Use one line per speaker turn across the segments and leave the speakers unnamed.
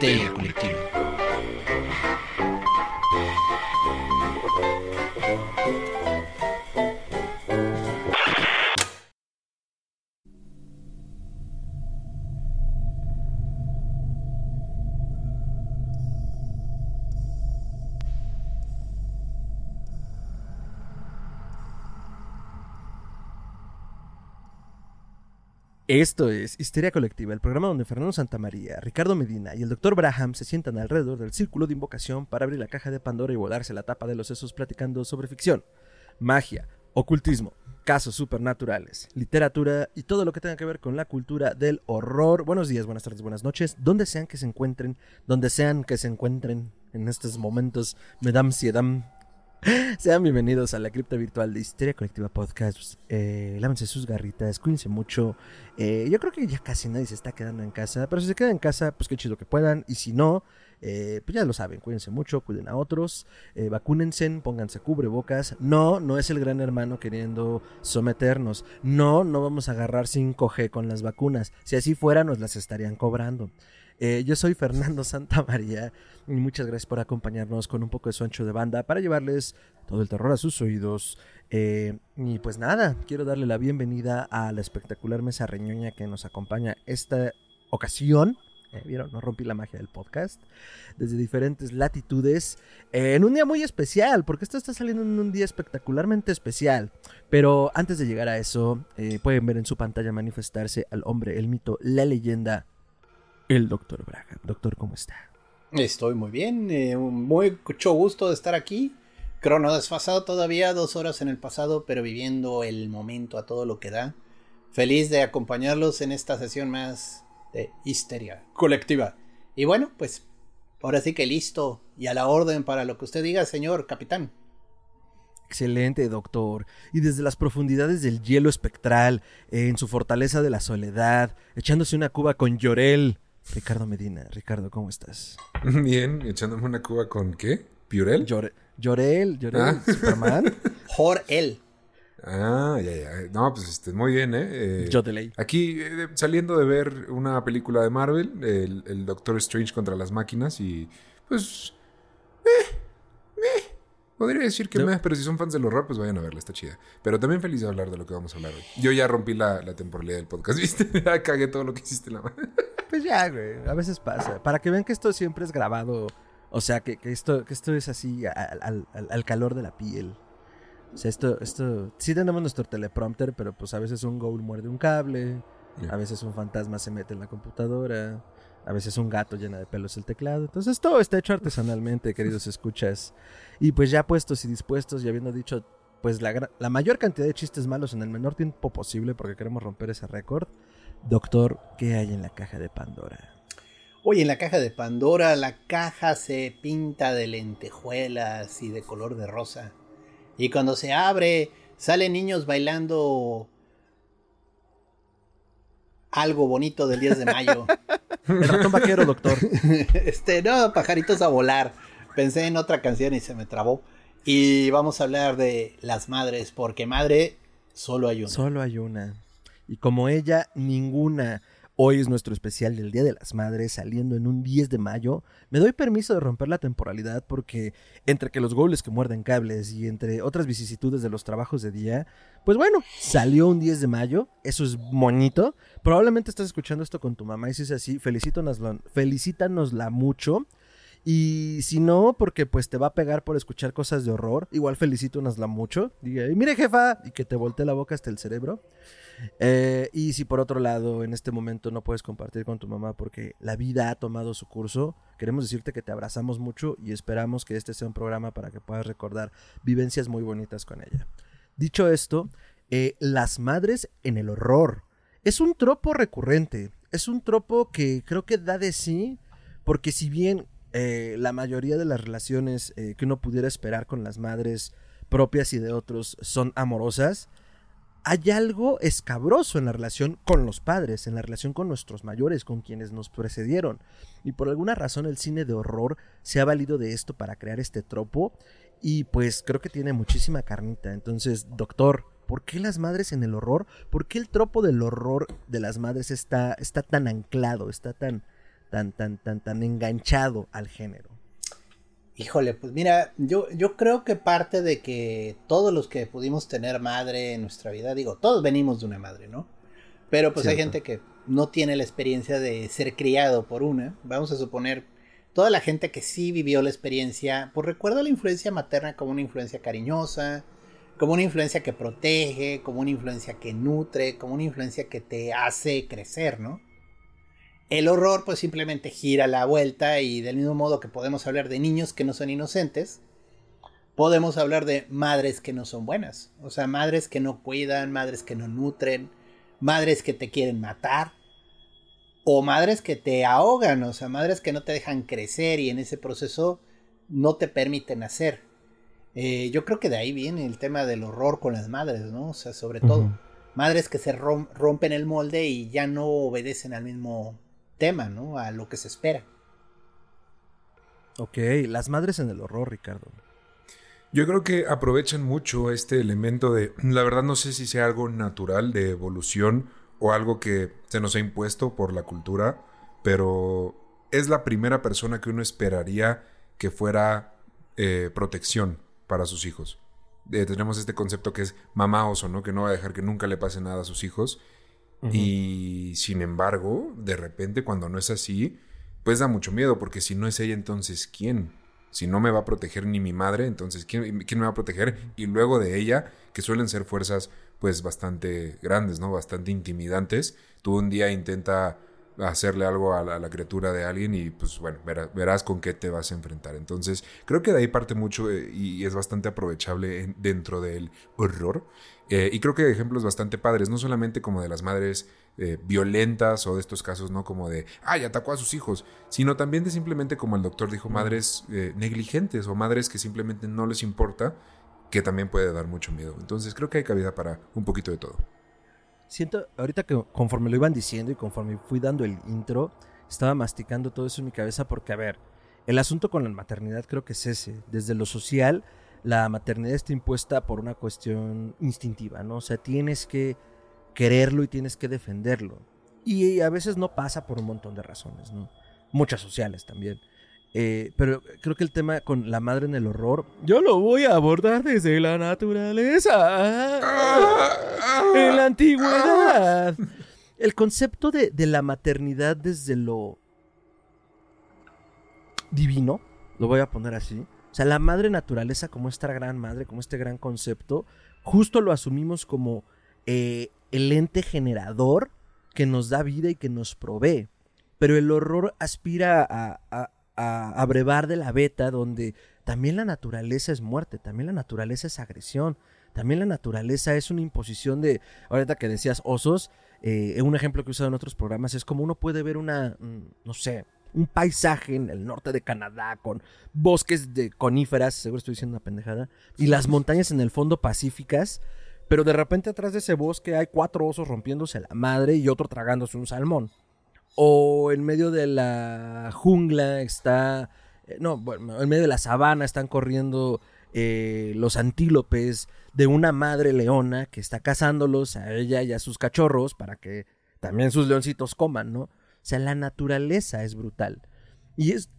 Histeria Colectiva.
Esto es Histeria Colectiva, el programa donde Fernando Santamaría, Ricardo Medina y el Dr. Braham se sientan alrededor del círculo de invocación para abrir la caja de Pandora y volarse la tapa de los sesos platicando sobre ficción, magia, ocultismo, casos supernaturales, literatura y todo lo que tenga que ver con la cultura del horror. Buenos días, buenas tardes, buenas noches, donde sean que se encuentren, donde sean que se encuentren en estos momentos, Madame Siedam. Sean bienvenidos a la cripta virtual de Histeria Colectiva Podcast. Eh, lávense sus garritas, cuídense mucho. Eh, yo creo que ya casi nadie se está quedando en casa, pero si se quedan en casa, pues qué chido que puedan. Y si no, eh, pues ya lo saben, cuídense mucho, cuiden a otros, eh, vacúnense, pónganse cubrebocas. No, no es el gran hermano queriendo someternos. No, no vamos a agarrar 5G con las vacunas. Si así fuera, nos las estarían cobrando. Eh, yo soy Fernando Santamaría y muchas gracias por acompañarnos con un poco de su ancho de banda para llevarles todo el terror a sus oídos. Eh, y pues nada, quiero darle la bienvenida a la espectacular mesa reñoña que nos acompaña esta ocasión. Eh, Vieron, no rompí la magia del podcast. Desde diferentes latitudes. en un día muy especial, porque esto está saliendo en un día espectacularmente especial. Pero antes de llegar a eso, pueden ver en su pantalla manifestarse al hombre, el mito, la leyenda, el doctor Braga. Doctor, ¿cómo está?
Estoy muy bien, eh, muy mucho gusto de estar aquí. Crono desfasado todavía, dos horas en el pasado, pero viviendo el momento a todo lo que da. Feliz de acompañarlos en esta sesión más de histeria colectiva. Y bueno, pues ahora sí que listo y a la orden para lo que usted diga, señor capitán.
Excelente, doctor. Y desde las profundidades del hielo espectral, en su fortaleza de la soledad, echándose una cuba con Llorel. Ricardo Medina. Ricardo, ¿cómo estás?
Bien, echándome una cuba con qué? ¿Piurel?
Llore- Llorel, Llorel,
Ah.
Superman.
Jor el.
Ah, ya, ya. No, pues este, muy bien, ¿eh? Eh,
Jodeley.
Aquí eh, saliendo de ver una película de Marvel, el, el Doctor Strange contra las máquinas y pues... Eh, eh, podría decir que
No.
me, pero si son fans del horror, pues vayan a verla, está chida. Pero también feliz de hablar de lo que vamos a hablar hoy. Yo ya rompí la, la temporalidad del podcast, ¿viste? Ya cagué todo lo que hiciste en la mano.
Pues ya, güey. A veces pasa. Para que vean que esto siempre es grabado. O sea, que, que esto, que esto es así al, al- al- al calor de la piel. O sea, esto, esto. Sí tenemos nuestro teleprompter, pero pues a veces un ghoul muerde un cable. A veces un fantasma se mete en la computadora. A veces un gato llena de pelos el teclado. Entonces todo está hecho artesanalmente, queridos escuchas. Y pues ya puestos y dispuestos y habiendo dicho pues la, la mayor cantidad de chistes malos en el menor tiempo posible porque queremos romper ese récord. Doctor, ¿qué hay en la caja de Pandora?
Oye, en la caja de Pandora, la caja se pinta de lentejuelas y de color de rosa. Y cuando se abre, salen niños bailando algo bonito del 10 de mayo.
El ratón vaquero, doctor.
este, no, pajaritos a volar. Pensé en otra canción y se me trabó. Y vamos a hablar de las madres, porque madre solo hay una.
Solo hay una. Y como ella, ninguna. Hoy es nuestro especial del Día de las Madres, saliendo en un 10 de mayo. Me doy permiso de romper la temporalidad porque entre que los goles que muerden cables y entre otras vicisitudes de los trabajos de día, pues bueno, salió un 10 de mayo, eso es bonito. Probablemente estás escuchando esto con tu mamá y si es así, felicítanosla, felicítanosla mucho. Y si no, porque pues te va a pegar por escuchar cosas de horror, igual felicítanosla mucho. Diga, "Y mire jefa, y que te voltee la boca hasta el cerebro. Eh, y si por otro lado en este momento no puedes compartir con tu mamá porque la vida ha tomado su curso, queremos decirte que te abrazamos mucho y esperamos que este sea un programa para que puedas recordar vivencias muy bonitas con ella. Dicho esto, eh, las madres en el horror. Es un tropo recurrente, es un tropo que creo que da de sí, porque si bien eh, la mayoría de las relaciones eh, que uno pudiera esperar con las madres propias y de otros son amorosas, hay algo escabroso en la relación con los padres, en la relación con nuestros mayores, con quienes nos precedieron. Y por alguna razón el cine de horror se ha valido de esto para crear este tropo y pues creo que tiene muchísima carnita. Entonces, doctor, ¿por qué las madres en el horror? ¿Por qué el tropo del horror de las madres está, está tan anclado, está tan, tan, tan, tan, tan enganchado al género?
Híjole, pues mira, yo, yo creo que parte de que todos los que pudimos tener madre en nuestra vida, digo, todos venimos de una madre, ¿no? Pero pues hay gente que no tiene la experiencia de ser criado por una. Vamos a suponer, toda la gente que sí vivió la experiencia, pues recuerda la influencia materna como una influencia cariñosa, como una influencia que protege, como una influencia que nutre, como una influencia que te hace crecer, ¿no? El horror pues simplemente gira la vuelta y del mismo modo que podemos hablar de niños que no son inocentes, podemos hablar de madres que no son buenas. O sea, madres que no cuidan, madres que no nutren, madres que te quieren matar. O madres que te ahogan, o sea, madres que no te dejan crecer y en ese proceso no te permiten hacer. Eh, yo creo que de ahí viene el tema del horror con las madres, ¿no? O sea, sobre todo. Madres que se rompen el molde y ya no obedecen al mismo tema, ¿no? A lo que se espera.
Ok, las madres en el horror, Ricardo.
Yo creo que aprovechan mucho este elemento de, la verdad no sé si sea algo natural de evolución o algo que se nos ha impuesto por la cultura, pero es la primera persona que uno esperaría que fuera eh, protección para sus hijos. Eh, tenemos este concepto que es mamá oso, ¿no? Que no va a dejar que nunca le pase nada a sus hijos. Y sin embargo, de repente cuando no es así, pues da mucho miedo, porque si no es ella, entonces ¿quién? Si no me va a proteger ni mi madre, entonces ¿quién, quién me va a proteger? Y luego de ella, que suelen ser fuerzas pues bastante grandes, ¿no? Bastante intimidantes. Tú un día intenta hacerle algo a la, criatura de alguien y pues bueno, verás, con qué te vas a enfrentar. Entonces creo que de ahí parte mucho eh, y es bastante aprovechable dentro del horror. Eh, y creo que hay ejemplos bastante padres, no solamente como de las madres eh, violentas o de estos casos, no como de, ay, atacó a sus hijos, sino también de simplemente, como el doctor dijo, madres negligentes o madres que simplemente no les importa, que también puede dar mucho miedo. Entonces creo que hay cabida para un poquito de todo
siento, ahorita que conforme lo iban diciendo y conforme fui dando el intro, estaba masticando todo eso en mi cabeza porque, a ver, el asunto con la maternidad creo que es ese. Desde lo social, la maternidad está impuesta por una cuestión instintiva, ¿no? O sea, tienes que quererlo y tienes que defenderlo. Y a veces no pasa por un montón de razones, ¿no? Muchas sociales también. Eh, pero creo que el tema con la madre en el horror, yo lo voy a abordar desde la naturaleza. en la antigüedad. El concepto de, la maternidad desde lo divino, lo voy a poner así. O sea, la madre naturaleza como esta gran madre, como este gran concepto, justo lo asumimos como eh, el ente generador que nos da vida y que nos provee. Pero el horror aspira a a abrevar de la beta donde también la naturaleza es muerte, también la naturaleza es agresión, también la naturaleza es una imposición de, ahorita que decías osos, eh, un ejemplo que he usado en otros programas es como uno puede ver una, mm, no sé, un paisaje en el norte de Canadá con bosques de coníferas, seguro estoy diciendo una pendejada, y las montañas en el fondo pacíficas, pero de repente atrás de ese bosque hay cuatro osos rompiéndose la madre y otro tragándose un salmón o en medio de la jungla está, eh, no, bueno, en medio de la sabana están corriendo eh, los antílopes de una madre leona que está cazándolos a ella y a sus cachorros para que también sus leoncitos coman, ¿no? O sea, la naturaleza es brutal. Y es,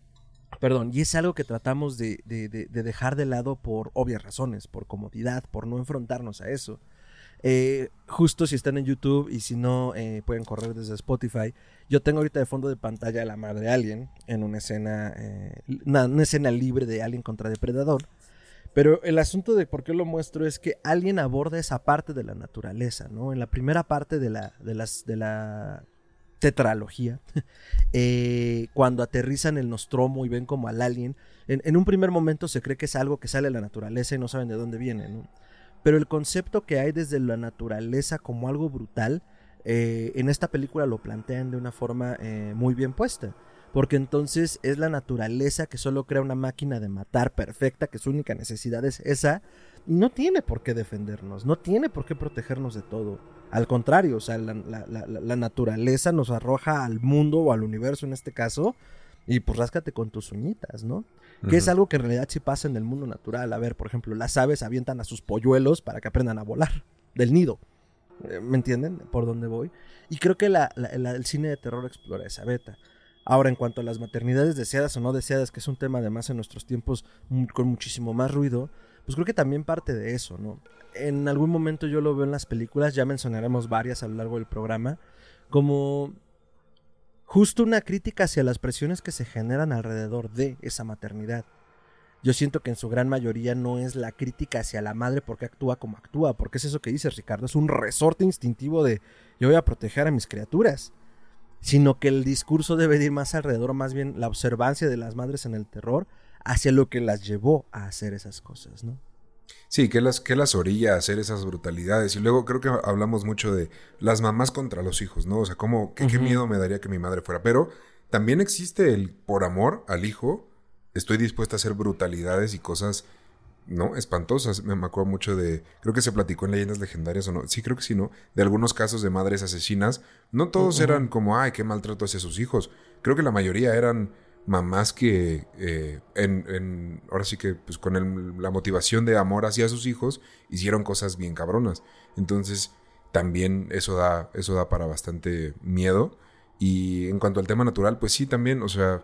perdón, y es algo que tratamos de, de, de dejar de lado por obvias razones, por comodidad, por no enfrentarnos a eso. Eh, justo si están en YouTube y si no, eh, pueden correr desde Spotify. Yo tengo ahorita de fondo de pantalla a la madre de alguien en una escena, eh, una, escena libre de alguien contra depredador. Pero el asunto de por qué lo muestro es que alguien aborda esa parte de la naturaleza, ¿no? En la primera parte de la, de la tetralogía, cuando aterrizan el Nostromo y ven como al alien, en, en, un primer momento se cree que es algo que sale de la naturaleza y no saben de dónde viene, ¿no? Pero el concepto que hay desde la naturaleza como algo brutal, eh, en esta película lo plantean de una forma eh, muy bien puesta. Porque entonces es la naturaleza que solo crea una máquina de matar perfecta, que su única necesidad es esa, no tiene por qué defendernos, no tiene por qué protegernos de todo. Al contrario, o sea, la, la naturaleza nos arroja al mundo o al universo en este caso, y pues ráscate con tus uñitas, ¿no? Que es algo que en realidad sí pasa en el mundo natural. A ver, por ejemplo, las aves avientan a sus polluelos para que aprendan a volar del nido. Eh, ¿Me entienden? Por dónde voy. Y creo que el cine de terror explora esa beta. Ahora, en cuanto a las maternidades deseadas o no deseadas, que es un tema además en nuestros tiempos con muchísimo más ruido, pues creo que también parte de eso, ¿no? En algún momento yo lo veo en las películas, ya mencionaremos varias a lo largo del programa, como justo una crítica hacia las presiones que se generan alrededor de esa maternidad. Yo siento que en su gran mayoría no es la crítica hacia la madre porque actúa como actúa, porque es eso que dices Ricardo, es un resorte instintivo de yo voy a proteger a mis criaturas, sino que el discurso debe ir más alrededor, más bien la observancia de las madres en el terror hacia lo que las llevó a hacer esas cosas, ¿no?
Sí, que las, que las orilla a hacer esas brutalidades. Y luego creo que hablamos mucho de las mamás contra los hijos, ¿no? O sea, como, qué miedo me daría que mi madre fuera. Pero también existe el por amor al hijo, estoy dispuesta a hacer brutalidades y cosas, ¿no? Espantosas. Me, acuerdo mucho de, creo que se platicó en leyendas legendarias o no, sí creo que sí, ¿no? De algunos casos de madres asesinas. No todos eran como, ay, qué maltrato hacia sus hijos. Creo que la mayoría eran mamás que eh, en, ahora sí que pues con la motivación de amor hacia sus hijos hicieron cosas bien cabronas. Entonces también eso da eso da para bastante miedo. Y en cuanto al tema natural pues sí también o sea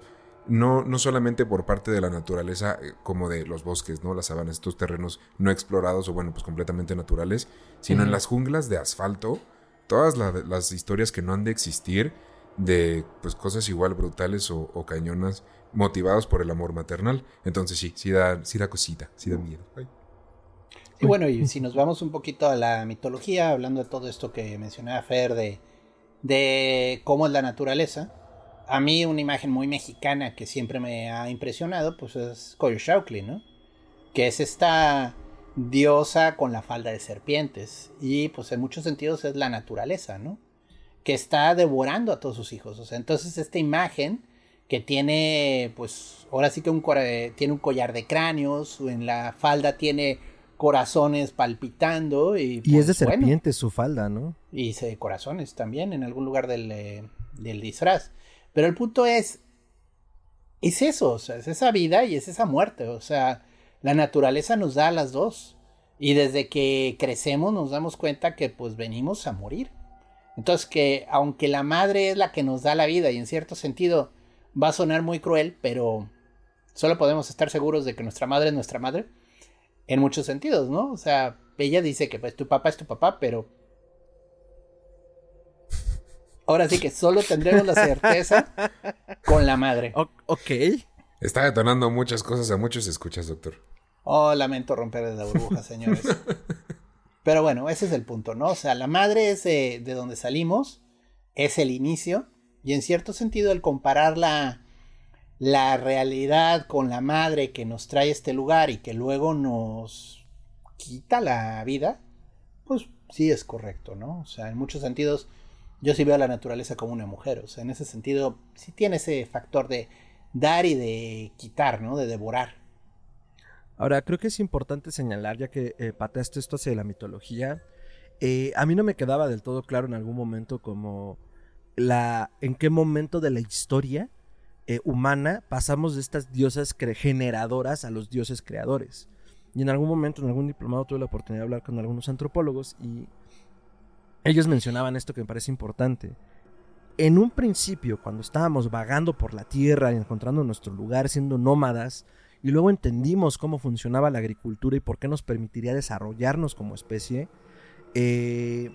no, no solamente por parte de la naturaleza eh, como de los bosques, ¿no? Las sabanas, estos terrenos no explorados o bueno, pues completamente naturales, sino en las junglas de asfalto, todas las historias que no han de existir de pues cosas igual brutales o, cañonas motivados por el amor maternal. Entonces sí, sí da, sí da cosita, sí da miedo.
Y bueno, y si nos vamos un poquito a la mitología, hablando de todo esto que mencionaba Fer de, de cómo es la naturaleza, a mí una imagen muy mexicana que siempre me ha impresionado, pues es Coyoshaucli, ¿no? Que es esta diosa con la falda de serpientes. Y pues en muchos sentidos es la naturaleza, ¿no? Que está devorando a todos sus hijos. O sea, entonces esta imagen que tiene, pues, ahora sí que un, tiene un collar de cráneos, en la falda tiene corazones palpitando. Y,
y es de pues, serpiente su falda, ¿no?
Y de corazones también en algún lugar del, eh, del disfraz. Pero el punto es, es eso, o sea, es esa vida y es esa muerte, o sea, la naturaleza nos da a las dos. Y desde que crecemos nos damos cuenta que pues venimos a morir. Entonces que aunque la madre es la que nos da la vida y en cierto sentido va a sonar muy cruel, pero solo podemos estar seguros de que nuestra madre es nuestra madre. En muchos sentidos, ¿no? O sea, ella dice que pues tu papá es tu papá, pero Ahora sí que solo tendremos la certeza con la madre.
ok.
Está detonando muchas cosas a muchos escuchas, doctor.
Oh, lamento romper la burbuja, señores. Pero bueno, ese es el punto, ¿no? O sea, la madre es de, donde salimos, es el inicio, y en cierto sentido el comparar la, la realidad con la madre que nos trae este lugar y que luego nos quita la vida, pues sí es correcto, ¿no? O sea, en muchos sentidos yo sí veo a la naturaleza como una mujer. O sea, en ese sentido, sí tiene ese factor de dar y de quitar, ¿no? De devorar.
Ahora, creo que es importante señalar, ya que eh, pateaste esto hacia la mitología, eh, a mí no me quedaba del todo claro en algún momento como la en qué momento de la historia eh, humana pasamos de estas diosas generadoras a los dioses creadores. Y en algún momento, en algún diplomado, tuve la oportunidad de hablar con algunos antropólogos y ellos mencionaban esto que me parece importante. En un principio, cuando estábamos vagando por la tierra y encontrando nuestro lugar, siendo nómadas, y luego entendimos cómo funcionaba la agricultura y por qué nos permitiría desarrollarnos como especie, eh,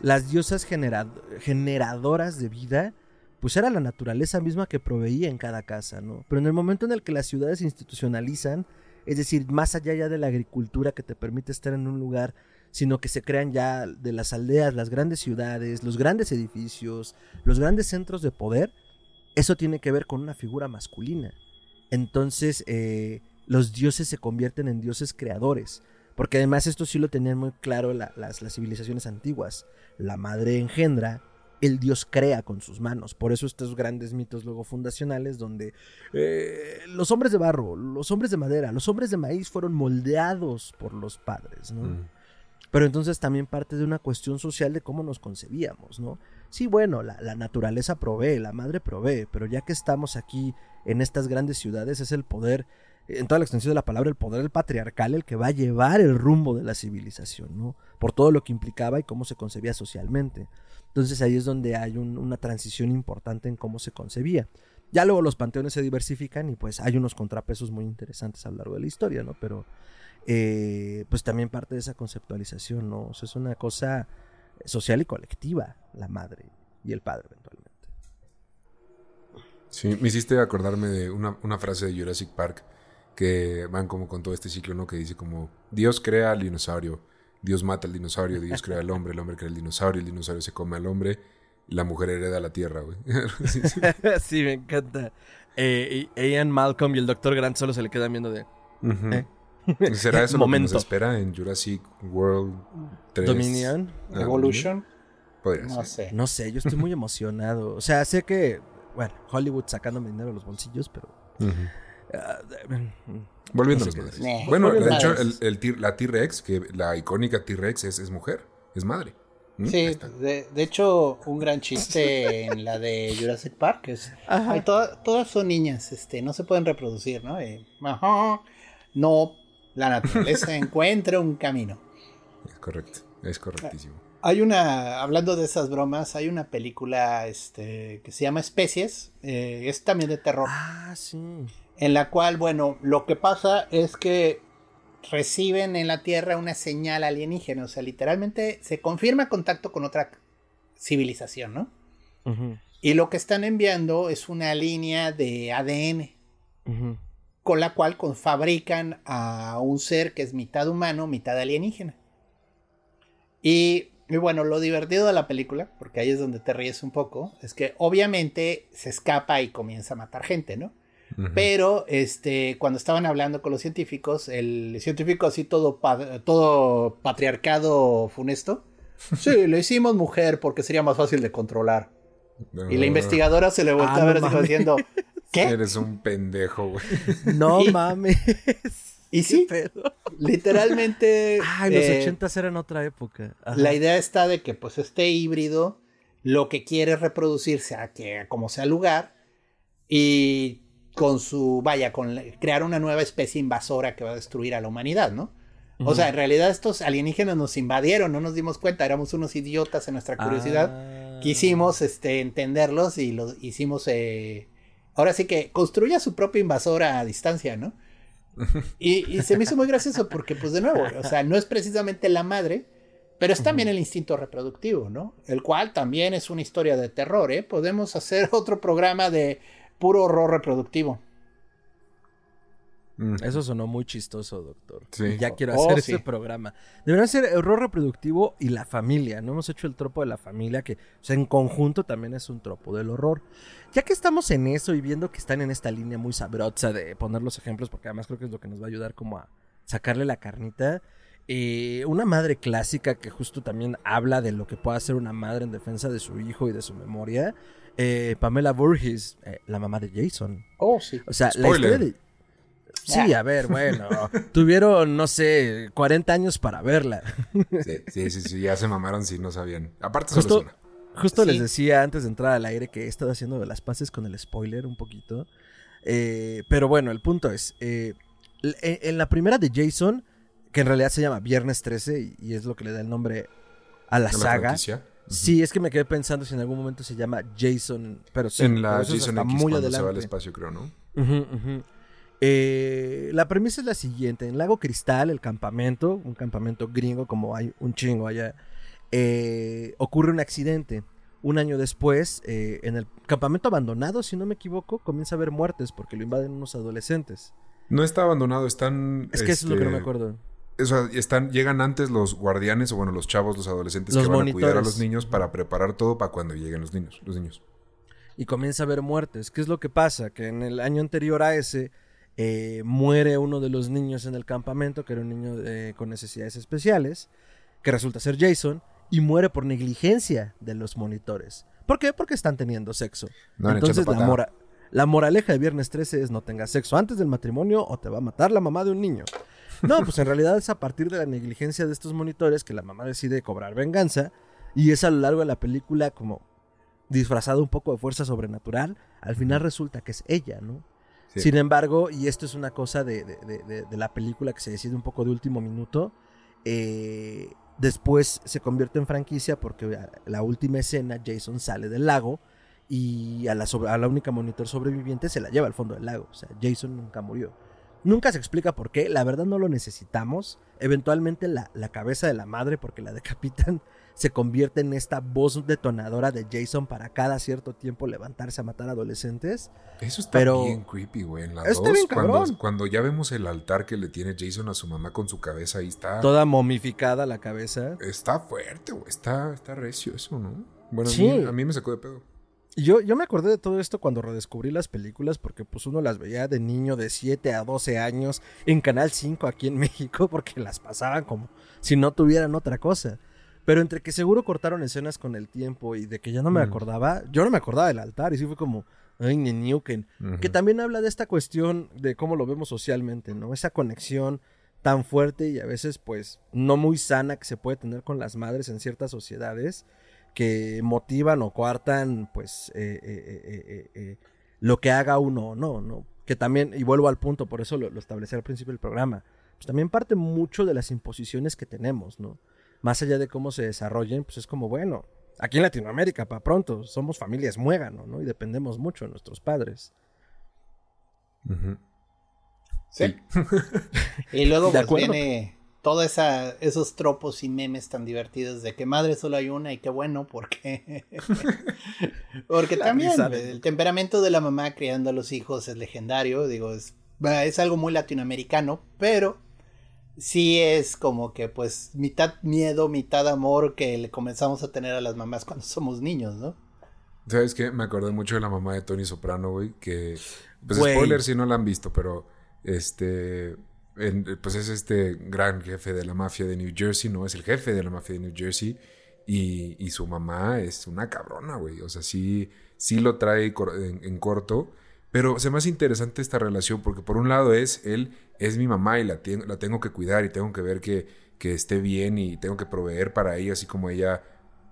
las diosas generadoras de vida, pues era la naturaleza misma que proveía en cada casa, ¿no? Pero en el momento en el que las ciudades se institucionalizan, es decir, más allá ya de la agricultura que te permite estar en un lugar sino que se crean ya de las aldeas, las grandes ciudades, los grandes edificios, los grandes centros de poder, eso tiene que ver con una figura masculina. Entonces, eh, los dioses se convierten en dioses creadores, porque además esto sí lo tenían muy claro las, las civilizaciones antiguas. La madre engendra, el dios crea con sus manos. Por eso estos grandes mitos luego fundacionales donde eh, los hombres de barro, los hombres de madera, los hombres de maíz fueron moldeados por los padres, ¿no? Mm. Pero entonces también parte de una cuestión social de cómo nos concebíamos, ¿no? Sí, bueno, la, naturaleza provee, la madre provee, pero ya que estamos aquí en estas grandes ciudades, es el poder, en toda la extensión de la palabra, el poder patriarcal el que va a llevar el rumbo de la civilización, ¿no? Por todo lo que implicaba y cómo se concebía socialmente. Entonces ahí es donde hay una transición importante en cómo se concebía. Ya luego los panteones se diversifican y pues hay unos contrapesos muy interesantes a lo largo de la historia, ¿no? Pero eh, pues también parte de esa conceptualización, ¿no? O sea, es una cosa social y colectiva, la madre y el padre eventualmente.
Sí, me hiciste acordarme de una, una frase de Jurassic Park que van como con todo este ciclo, ¿no? Que dice como, Dios crea al dinosaurio, Dios mata al dinosaurio, Dios crea al hombre, el hombre crea al dinosaurio, el dinosaurio se come al hombre la mujer hereda la tierra, güey.
sí, me encanta. Eh, Ian Malcolm y el Dr. Grant solo se le quedan viendo de... ¿eh?
¿Será eso lo que nos espera en Jurassic World 3?
Dominion.
Ah, Evolution.
Podría
No
ser.
sé.
No sé, yo estoy muy emocionado. O sea, sé que, bueno, Hollywood sacándome dinero de los bolsillos, pero... Ah,
Volviendo a
No
los
sé qué
madres.
decir.
Bueno, de
a
hecho, el,
madres.
el la T-Rex, que la icónica T-Rex es, es mujer, es madre. ¿Mm?
Sí, de, de hecho, un gran chiste en la de Jurassic Park es. Todas son niñas, este, no se pueden reproducir, ¿no? Eh, ajá. No, la naturaleza encuentra un camino.
Es correcto, es correctísimo.
Hay una, hablando de esas bromas, hay una película este, que se llama Especies, eh, es también de terror,
Ah, sí.
en la cual, bueno, lo que pasa es que reciben en la Tierra una señal alienígena, o sea, literalmente se confirma contacto con otra civilización, ¿no? Y lo que están enviando es una línea de ADN
ujú.
Con la cual fabrican a un ser que es mitad humano, mitad alienígena. Y, y bueno, lo divertido de la película, porque ahí es donde te ríes un poco, es que obviamente se escapa y comienza a matar gente, ¿no? Pero este, cuando estaban hablando con los científicos, el científico así todo, todo patriarcado funesto, sí, le hicimos mujer porque sería más fácil de controlar. Y la
No,
investigadora se le voltea
Ah,
a ver
no
diciendo, ¿qué?
Eres un pendejo, güey.
No
Y-
mames.
Y sí,
¿Qué pedo?
literalmente...
Ay, los
eh,
ochentas eran otra época. Ajá.
La idea está de que pues este híbrido lo que quiere es reproducirse a que como sea lugar y con su, vaya, con la- crear una nueva especie invasora que va a destruir a la humanidad, ¿no? O sea, en realidad estos alienígenas nos invadieron, no nos dimos cuenta, éramos unos idiotas en nuestra curiosidad.
Ah.
Quisimos este, entenderlos y los hicimos... eh, ahora sí que construya su propia invasora a distancia, ¿no? Y, y se me hizo muy gracioso porque, pues de nuevo, o sea, no es precisamente la madre, pero es también el instinto reproductivo, ¿no? El cual también es una historia de terror, ¿eh? Podemos hacer otro programa de puro horror reproductivo.
Eso sonó muy chistoso, doctor.
Sí.
Ya quiero
Oh,
hacer
sí.
ese programa. Debería ser error reproductivo y la familia. No hemos hecho el tropo de la familia, que o sea, en conjunto también es un tropo del horror. Ya que estamos en eso y viendo que están en esta línea muy sabrosa de poner los ejemplos, porque además creo que es lo que nos va a ayudar como a sacarle la carnita. eh, una madre clásica que justo también habla de lo que puede hacer una madre en defensa de su hijo y de su memoria. eh, Pamela Burgess, eh, la mamá de Jason.
Oh, sí.
O sea, la historia de... Sí, a ver, bueno. tuvieron, no sé, 40 años para verla.
Sí, sí, sí, sí, ya se mamaron si no sabían. Aparte solo
Justo,
es una.
justo
Sí.
les decía antes de entrar al aire que he estado haciendo de las paces con el spoiler un poquito. Eh, pero bueno, el punto es, eh, l- en, la primera de Jason, que en realidad se llama Viernes 13 y, es lo que le da el nombre a la
¿A la
saga.
franquicia?
Sí, es que me quedé pensando si en algún momento se llama Jason, pero sí,
en la Jason X
muy
cuando se va al
adelante.
espacio, creo, ¿no?
Ujú, ujú. Eh, la premisa es la siguiente. En Lago Cristal, el campamento, un campamento gringo como hay un chingo allá, eh, ocurre un accidente. Un año después, eh, en el campamento abandonado, si no me equivoco, comienza a haber muertes porque lo invaden unos adolescentes.
No está abandonado, están.
Es que eso es lo que no me
este,
acuerdo.
O sea, están, llegan antes los guardianes, o bueno, los chavos, los adolescentes
Los
que van a cuidar a los niños para preparar todo para cuando lleguen los niños. Los niños.
y comienza a haber muertes. ¿Qué es lo que pasa? Que en el año anterior a ese eh, muere uno de los niños en el campamento, que era un niño eh, con necesidades especiales, que resulta ser Jason, y muere por negligencia de los monitores. ¿Por qué? Porque están teniendo sexo.
No,
Entonces la, mora- la moraleja de Viernes 13 es no tengas sexo antes del matrimonio o te va a matar la mamá de un niño. No, pues en realidad es a partir de la negligencia de estos monitores que la mamá decide cobrar venganza y es a lo largo de la película como disfrazado un poco de fuerza sobrenatural. Al final resulta que es ella, ¿no? Sin embargo, y esto es una cosa de, de- de- la película que se decide un poco de último minuto, eh, después se convierte en franquicia porque la última escena Jason sale del lago y a la, a la única monitor sobreviviente se la lleva al fondo del lago. O sea, Jason nunca murió. Nunca se explica por qué, la verdad no lo necesitamos. Eventualmente la, la cabeza de la madre, porque la decapitan, se convierte en esta voz detonadora de Jason para cada cierto tiempo levantarse a matar adolescentes.
Eso está bien creepy, güey. En la está bien cuando, cuando, ya vemos el altar que le tiene Jason a su mamá con su cabeza, ahí está.
Toda momificada la cabeza.
Está fuerte, güey. Está, está recio eso, ¿no? Bueno, a, mí, a mí me sacó de pedo.
Yo, yo me acordé de todo esto cuando redescubrí las películas porque pues uno las veía de niño de 7 a 12 años en Canal 5 aquí en México porque las pasaban como si no tuvieran otra cosa. Pero entre que seguro cortaron escenas con el tiempo y de que ya no me mm. acordaba, yo no me acordaba del altar y sí fue como, ay, Newken. Que también habla de esta cuestión de cómo lo vemos socialmente, ¿no? Esa conexión tan fuerte y a veces pues no muy sana que se puede tener con las madres en ciertas sociedades que motivan o coartan pues eh, eh, eh, lo que haga uno o no, ¿no? Que también, y vuelvo al punto, por eso lo, lo establecí al principio del programa, pues también parte mucho de las imposiciones que tenemos, ¿no? Más allá de cómo se desarrollen, pues es como, bueno, aquí en Latinoamérica, para pronto, somos familias muégano, ¿no? Y dependemos mucho de nuestros padres.
Sí. y luego pues, viene todos esos tropos y memes tan divertidos de que madre solo hay una y qué bueno, porque. porque también el temperamento de la mamá criando a los hijos es legendario, digo, es, es algo muy latinoamericano, pero sí es como que pues mitad miedo, mitad amor que le comenzamos a tener a las mamás cuando somos niños, ¿no?
¿Sabes qué? Me acordé mucho de la mamá de Tony Soprano, güey, que... Pues spoiler si no la han visto, pero este pues es este gran jefe de la mafia de New Jersey, ¿no? Es el jefe de la mafia de New Jersey. Y, su mamá es una cabrona, güey. O sea, sí, sí lo trae en, corto. Pero se me hace interesante esta relación porque por un lado es él, es mi mamá y la, la tengo que cuidar y tengo que ver que, que, esté bien y tengo que proveer para ella, así como ella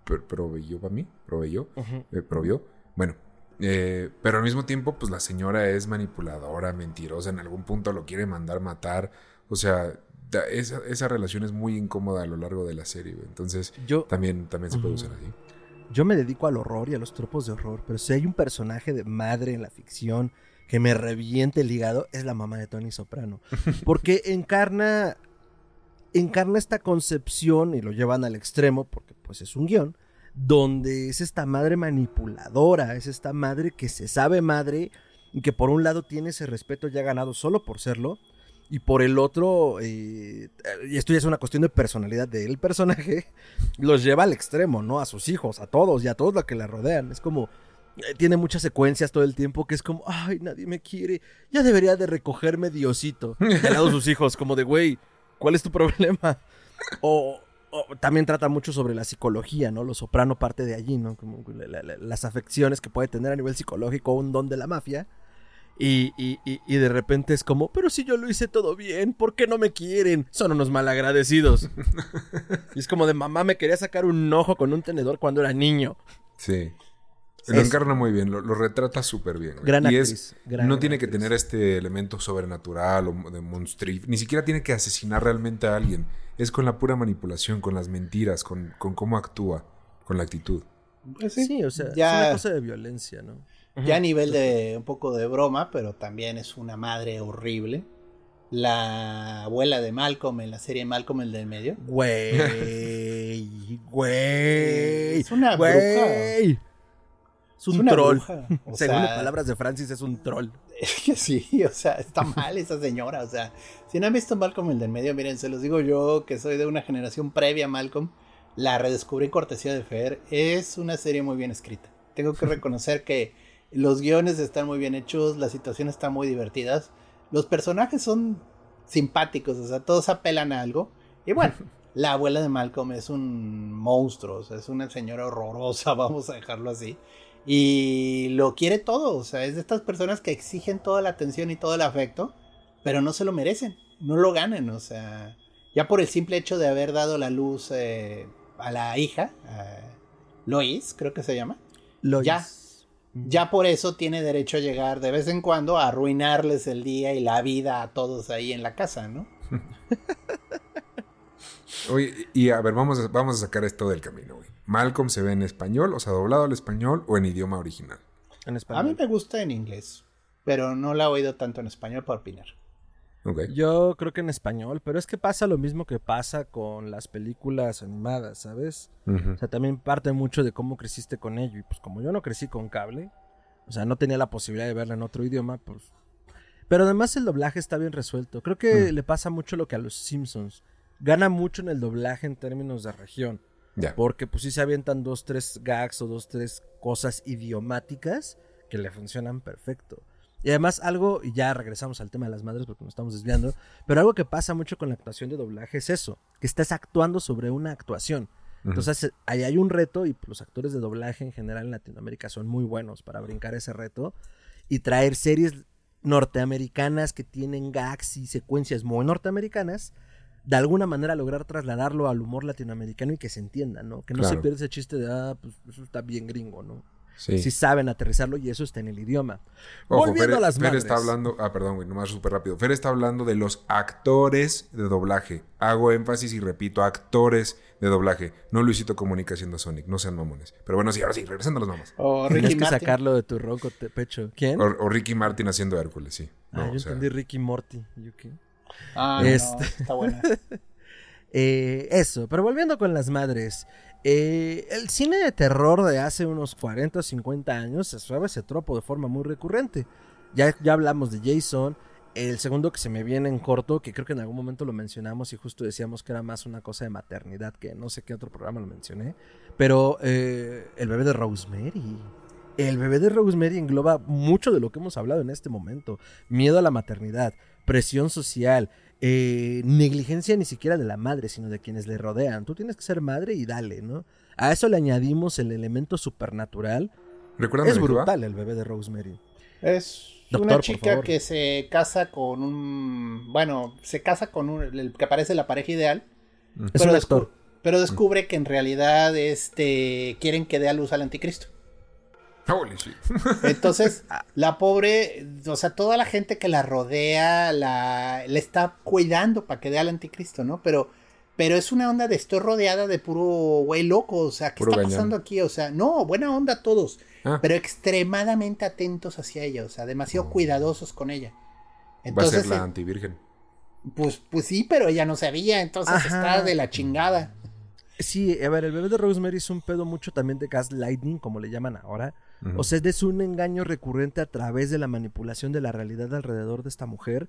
proveyó para mí, proveyó, eh, provió. Bueno, eh, pero al mismo tiempo, pues la señora es manipuladora, mentirosa, en algún punto lo quiere mandar matar. O sea, esa, esa relación es muy incómoda a lo largo de la serie. Entonces, yo, también, también se puede usar así.
Yo me dedico al horror y a los tropos de horror, pero si hay un personaje de madre en la ficción que me reviente el hígado, es la mamá de Tony Soprano. Porque encarna, encarna esta concepción y lo llevan al extremo, porque pues es un guion, donde es esta madre manipuladora, es esta madre que se sabe madre y que por un lado tiene ese respeto ya ganado solo por serlo, y por el otro, eh, y esto ya es una cuestión de personalidad del personaje, los lleva al extremo, ¿no? A sus hijos, a todos y a todos los que la rodean. Es como, eh, tiene muchas secuencias todo el tiempo que es como, ay, nadie me quiere, ya debería de recogerme Diosito. Al lado de sus hijos, como de, güey, ¿cuál es tu problema? O, también trata mucho sobre la psicología, ¿no? Lo soprano parte de allí, ¿no? Como las afecciones que puede tener a nivel psicológico un don de la mafia. Y, y, y, de repente es como, pero si yo lo hice todo bien, ¿por qué no me quieren? Son unos malagradecidos. y es como de mamá me quería sacar un ojo con un tenedor cuando era niño.
Sí. Lo encarna muy bien, lo, retrata súper bien.
Gran
y
actriz,
no tiene que tener este elemento sobrenatural o de monstruo. Ni siquiera tiene que asesinar realmente a alguien es con la pura manipulación, con las mentiras, con, cómo actúa, con la actitud.
Pues sí, o sea, ya, es una cosa de violencia, ¿no?
Ya a nivel de un poco de broma, pero también es una madre horrible. La abuela de Malcolm en la serie Malcolm el del medio.
Güey, güey.
Es una bruja.
Es un troll. Según las palabras de Francis, es un troll.
Es que sí, o sea, está mal esa señora. O sea, si no han visto Malcolm el del medio, miren, se los digo yo, que soy de una generación previa a Malcolm. La redescubrí cortesía de Fer. Es una serie muy bien escrita. Tengo que reconocer que los guiones están muy bien hechos, las situaciones están muy divertidas. Los personajes son simpáticos, o sea, todos apelan a algo. Y bueno, la abuela de Malcolm es un monstruo, o sea, es una señora horrorosa, vamos a dejarlo así y lo quiere todo, o sea, es de estas personas que exigen toda la atención y todo el afecto, pero no se lo merecen, no lo ganan, o sea, ya por el simple hecho de haber dado la luz eh, a la hija, Lois, creo que se llama,
Lois.
ya, ya por eso tiene derecho a llegar de vez en cuando a arruinarles el día y la vida a todos ahí en la casa, ¿no?
Oye, y a ver, vamos a, vamos a sacar esto del camino, güey. Malcolm se ve en español, o sea, doblado al español o en idioma original.
En
A
español.
mí me gusta en inglés, pero no la he oído tanto en español para opinar.
Yo creo que en español, pero es que pasa lo mismo que pasa con las películas animadas, ¿sabes? O sea, también parte mucho de cómo creciste con ello. Y pues como yo no crecí con cable, o sea, no tenía la posibilidad de verla en otro idioma, pues... Pero además el doblaje está bien resuelto. Creo que
Mm.
le pasa mucho lo que a los Simpsons. Gana mucho en el doblaje en términos de región. Porque pues sí se avientan dos, tres gags o dos, tres cosas idiomáticas que le funcionan perfecto. Y además algo, y ya regresamos al tema de las madres porque nos estamos desviando, pero algo que pasa mucho con la actuación de doblaje es eso, que estás actuando sobre una actuación. Entonces ahí hay un reto y los actores de doblaje en general en Latinoamérica son muy buenos para brincar ese reto y traer series norteamericanas que tienen gags y secuencias muy norteamericanas, de alguna manera lograr trasladarlo al humor latinoamericano y que se entienda, ¿no? Que no se pierda ese chiste de, ah, pues eso está bien gringo, ¿no?
Sí.
Si saben aterrizarlo y eso está en el idioma.
Ojo,
Volviendo
Fer,
a las
Fer
madres.
está hablando. Ah, perdón, güey, nomás súper rápido. Fer está hablando de los actores de doblaje. Hago énfasis y repito, actores de doblaje. No Luisito Comunica haciendo Sonic, no sean mamones. Pero bueno, sí, ahora sí, regresando a los mamás.
O
Tienes
Ricky
que
Martin.
sacarlo de tu ronco te- pecho. ¿Quién?
O, o Ricky Martin haciendo Hércules, sí.
ah, yo
o sea,
entendí Ricky Morty. ¿Yo qué?
Ah, no,
Este.
está buena.
Eh, eso, pero volviendo con las madres. Eh, el cine de terror de hace unos 40 o 50 años se usaba ese tropo de forma muy recurrente. Ya, ya hablamos de Jason. El segundo que se me viene en corto, que creo que en algún momento lo mencionamos y justo decíamos que era más una cosa de maternidad, que no sé qué otro programa lo mencioné. Pero eh, el bebé de Rosemary. El bebé de Rosemary engloba mucho de lo que hemos hablado en este momento. Miedo a la maternidad, presión social, eh, negligencia ni siquiera de la madre, sino de quienes le rodean. Tú tienes que ser madre y dale, ¿no? A eso le añadimos el elemento supernatural.
¿Recuerdan
Es brutal el bebé de Rosemary.
Es
Doctor,
una chica que se casa con un. Bueno, se casa con un. El que parece la pareja ideal.
Es
pero,
un
descu-
actor.
pero descubre que en realidad este quieren que dé a luz al anticristo.
Holy shit.
Entonces, la pobre, o sea, toda la gente que la rodea, la, le está cuidando para que dé al anticristo, ¿no? Pero, pero es una onda de estoy rodeada de puro güey loco, o sea, ¿qué
Puro
está pasando aquí? O sea, no, buena onda todos,
Ah.
pero extremadamente atentos hacia ella, o sea, demasiado cuidadosos con ella.
Va a ser la
eh,
antivirgen.
pues, pues sí, pero ella no sabía, entonces
Ajá.
está de la chingada.
Sí, a ver, el bebé de Rosemary es un pedo mucho también de gaslighting, como le llaman ahora. O sea, es un engaño recurrente a través de la manipulación de la realidad alrededor de esta mujer.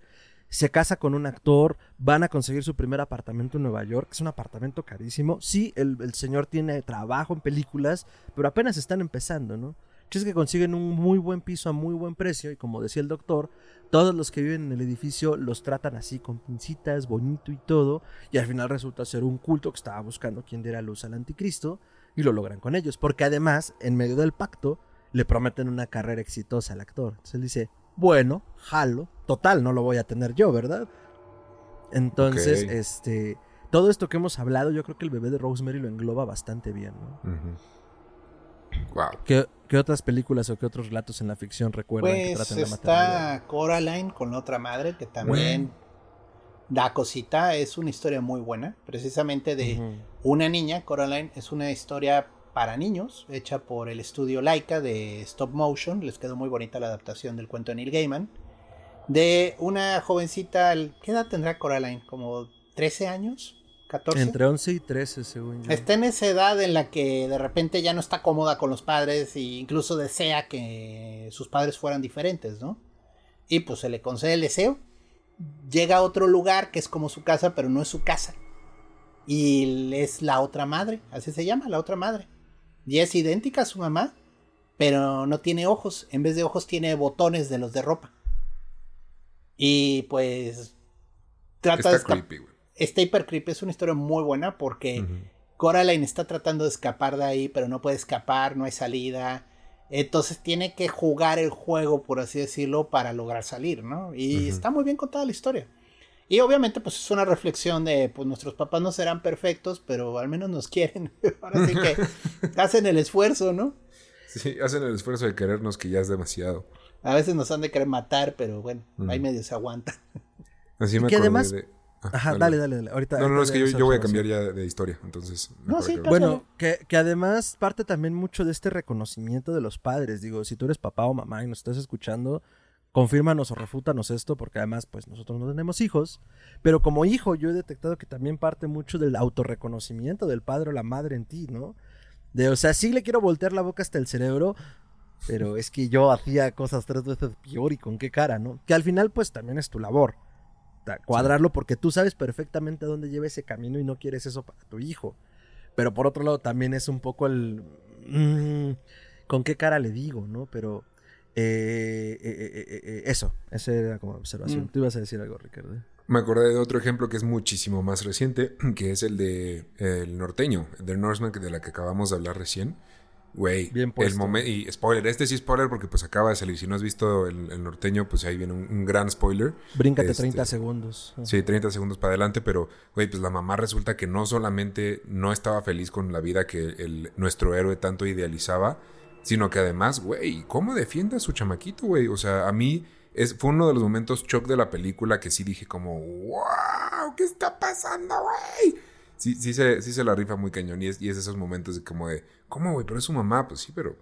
Se casa con un actor, van a conseguir su primer apartamento en Nueva York, es un apartamento carísimo. Sí, el, el señor tiene trabajo en películas, pero apenas están empezando, ¿no? Es que consiguen un muy buen piso a muy buen precio y como decía el doctor, todos los que viven en el edificio los tratan así con pincitas, bonito y todo, y al final resulta ser un culto que estaba buscando quien diera luz al anticristo y lo logran con ellos, porque además, en medio del pacto, le prometen una carrera exitosa al actor. Entonces él dice, bueno, jalo, total, no lo voy a tener yo, ¿verdad? Entonces, este, todo esto que hemos hablado, yo creo que el bebé de Rosemary lo engloba bastante bien, ¿no?
Wow.
¿Qué, qué otras películas o qué otros relatos en la ficción recuerdan que
Pues
tratan la maternidad?
está Coraline con la otra madre que también da cosita, es una historia muy buena, precisamente de una niña, Coraline, es una historia para niños, hecha por el estudio Laika de Stop Motion, les quedó muy bonita la adaptación del cuento de Neil Gaiman, de una jovencita, ¿qué edad tendrá Coraline? ¿Como 13 años? ¿14?
Entre 11 y 13, según yo.
Está en esa edad en la que de repente ya no está cómoda con los padres e incluso desea que sus padres fueran diferentes, ¿no? Y pues se le concede el deseo. Llega a otro lugar que es como su casa, pero no es su casa. Y es la otra madre, así se llama, la otra madre. Y es idéntica a su mamá, pero no tiene ojos. En vez de ojos tiene botones de los de ropa. Y pues trata de
Está
escapar
creepy, güey.
está hiper creepy, es una historia muy buena porque. Coraline está tratando de escapar de ahí, pero no puede escapar, no hay salida. Entonces tiene que jugar el juego, por así decirlo, para lograr salir, ¿no? Y está muy bien contada la historia. Y obviamente, pues es una reflexión de, pues nuestros papás no serán perfectos, pero al menos nos quieren. Ahora sí que hacen el esfuerzo, ¿no?
Sí, hacen el esfuerzo de querernos que ya es demasiado.
A veces nos han de querer matar, pero bueno,
Ujú.
ahí medio se aguanta.
Así me
que además-
de... Ah,
Ajá, dale, dale, dale. Ahorita,
No, no, no,
ahorita
es que yo, voy a cambiar ya de historia, entonces.
No, sí,
que-.
Bueno, que, que además parte también mucho de este reconocimiento de los padres. Digo, si tú eres papá o mamá y nos estás escuchando, confírmanos o refútanos esto, porque además, pues nosotros no tenemos hijos. Pero como hijo, yo he detectado que también parte mucho del autorreconocimiento del padre o la madre en ti, ¿no? De, o sea, sí le quiero voltear la boca hasta el cerebro, pero es que yo hacía cosas tres veces peor y con qué cara, ¿no? Que al final, pues también es tu labor. Cuadrarlo porque tú sabes perfectamente a dónde lleva ese camino y no quieres eso para tu hijo. Pero por otro lado también es un poco el... mm, ¿Con qué cara le digo, no? Pero... eh, eh, eh, eso, esa era como observación.
Mm.
Tú ibas a decir algo, Ricardo.
Me acordé de otro ejemplo que es muchísimo más reciente, que es el de El Norteño, el de Norseman, que de la que acabamos de hablar recién. Güey,
Bien
el momento y spoiler, este sí spoiler porque pues acaba de salir. Si no has visto el, el Norteño, pues ahí viene un, un gran spoiler.
Bríncate
Este,
30 segundos.
Sí, 30 segundos para adelante, pero, güey, pues la mamá resulta que no solamente no estaba feliz con la vida que el, nuestro héroe tanto idealizaba, sino que además, güey, ¿cómo defiende a su chamaquito, güey? O sea, a mí es, fue uno de los momentos shock de la película que sí dije como, wow, ¿qué está pasando, güey? Sí, sí, se, sí se la rifa muy cañón y es, y es esos momentos de como de, ¿cómo, güey? Pero es su mamá, pues sí, pero,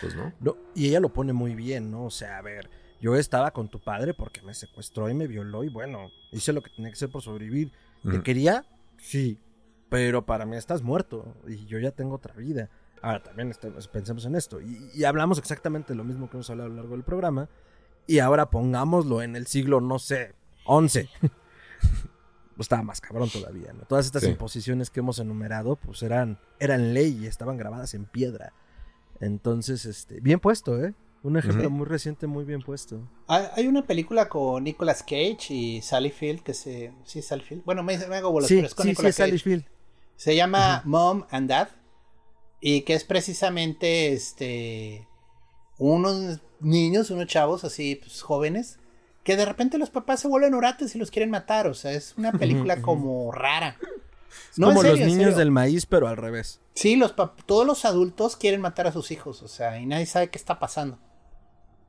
pues no.
No, y ella lo pone muy bien, ¿no? O sea, a ver, yo estaba con tu padre porque me secuestró y me violó y bueno, hice lo que tenía que hacer por sobrevivir. ¿Te quería? Sí. Pero para mí estás muerto y yo ya tengo otra vida. Ahora, también estamos- pensemos en esto. Y, y hablamos exactamente lo mismo que hemos hablado a lo largo del programa. Y ahora pongámoslo en el siglo, no sé, 11. pues estaba más cabrón todavía, ¿no? Todas estas
Sí.
imposiciones que hemos enumerado, pues eran, eran ley y estaban grabadas en piedra. Entonces, este, bien puesto, ¿eh? Un ejemplo muy reciente, muy bien puesto.
Hay, una película con Nicolas Cage y Sally Field que se... Sí, Sally Field. Bueno, me, me hago bolas,
Sí,
pero es con
sí, sí, Sally. Field.
Se llama Mom and Dad. Y que es precisamente este. Unos niños, unos chavos así, pues jóvenes. Que de repente los papás se vuelven orates y los quieren matar. O sea, es una película como rara.
Es
No,
como
serio,
los niños del maíz, pero al revés.
Sí, los todos los adultos quieren matar a sus hijos. O sea, y nadie sabe qué está pasando.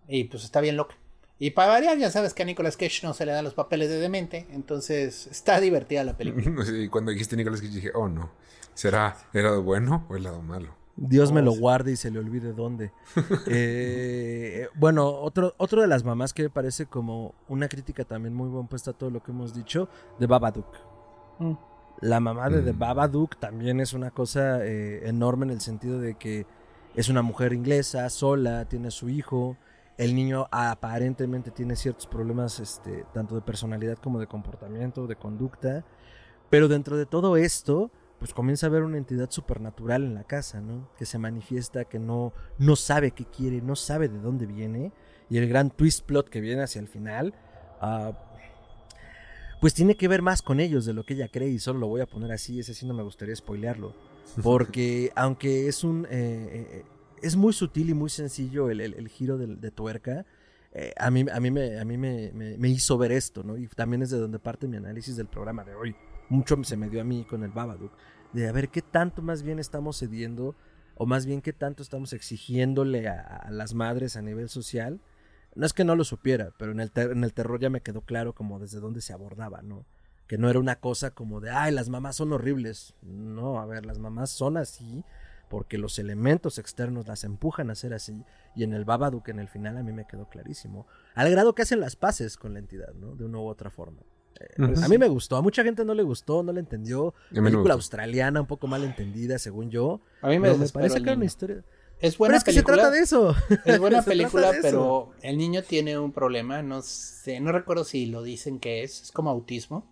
Y pues está bien loca. Y para variar, ya sabes que a Nicolas Cage no se le dan los papeles de demente. Entonces está divertida la película.
Y cuando dijiste Nicolás Cage dije, oh no, ¿será el lado bueno o el lado malo?
Dios me lo guarde y se le olvide dónde. Eh, bueno, otro, otro de las mamás que me parece como una crítica también muy buen puesta a todo lo que hemos dicho, de Babadook.
Mm.
La mamá de The
Mm.
Babadook también es una cosa eh, enorme en el sentido de que es una mujer inglesa, sola, tiene a su hijo. El niño aparentemente tiene ciertos problemas, este, tanto de personalidad como de comportamiento, de conducta. Pero dentro de todo esto, pues comienza a haber una entidad supernatural en la casa, ¿no? Que se manifiesta, que no, no sabe qué quiere, no sabe de dónde viene. Y el gran twist plot que viene hacia el final, ah, pues tiene que ver más con ellos de lo que ella cree. Y solo lo voy a poner así, ese sí no me gustaría spoilearlo. Porque aunque es un... eh, eh, es muy sutil y muy sencillo el, el- el giro del- de, tuerca. eh, a mí, a mí, me, a mí me, me- me hizo ver esto, ¿no? Y también es de donde parte mi análisis del programa de hoy. Mucho se me dio a mí con el Babadook. De a ver qué tanto más bien estamos cediendo, o más bien qué tanto estamos exigiéndole a, las madres a nivel social. No es que no lo supiera, pero en el, ter- en el terror ya me quedó claro como desde dónde se abordaba, ¿no? Que no era una cosa como de, ay, las mamás son horribles. No, a ver, las mamás son así porque los elementos externos las empujan a ser así. Y en el Babadook, en el final, a mí me quedó clarísimo. Al grado que hacen las paces con la entidad, ¿no? De una u otra forma. A mí me gustó, a mucha gente no le gustó, no le entendió.
A mí no me
Película
gustó.
australiana, un poco mal entendida, según yo.
A mí me,
Pero me parece que era una
niño.
historia.
Es
Pero
buena
es que se trata de eso.
Es buena película, pero el niño tiene un problema, no sé, no recuerdo si lo dicen que es, es como autismo.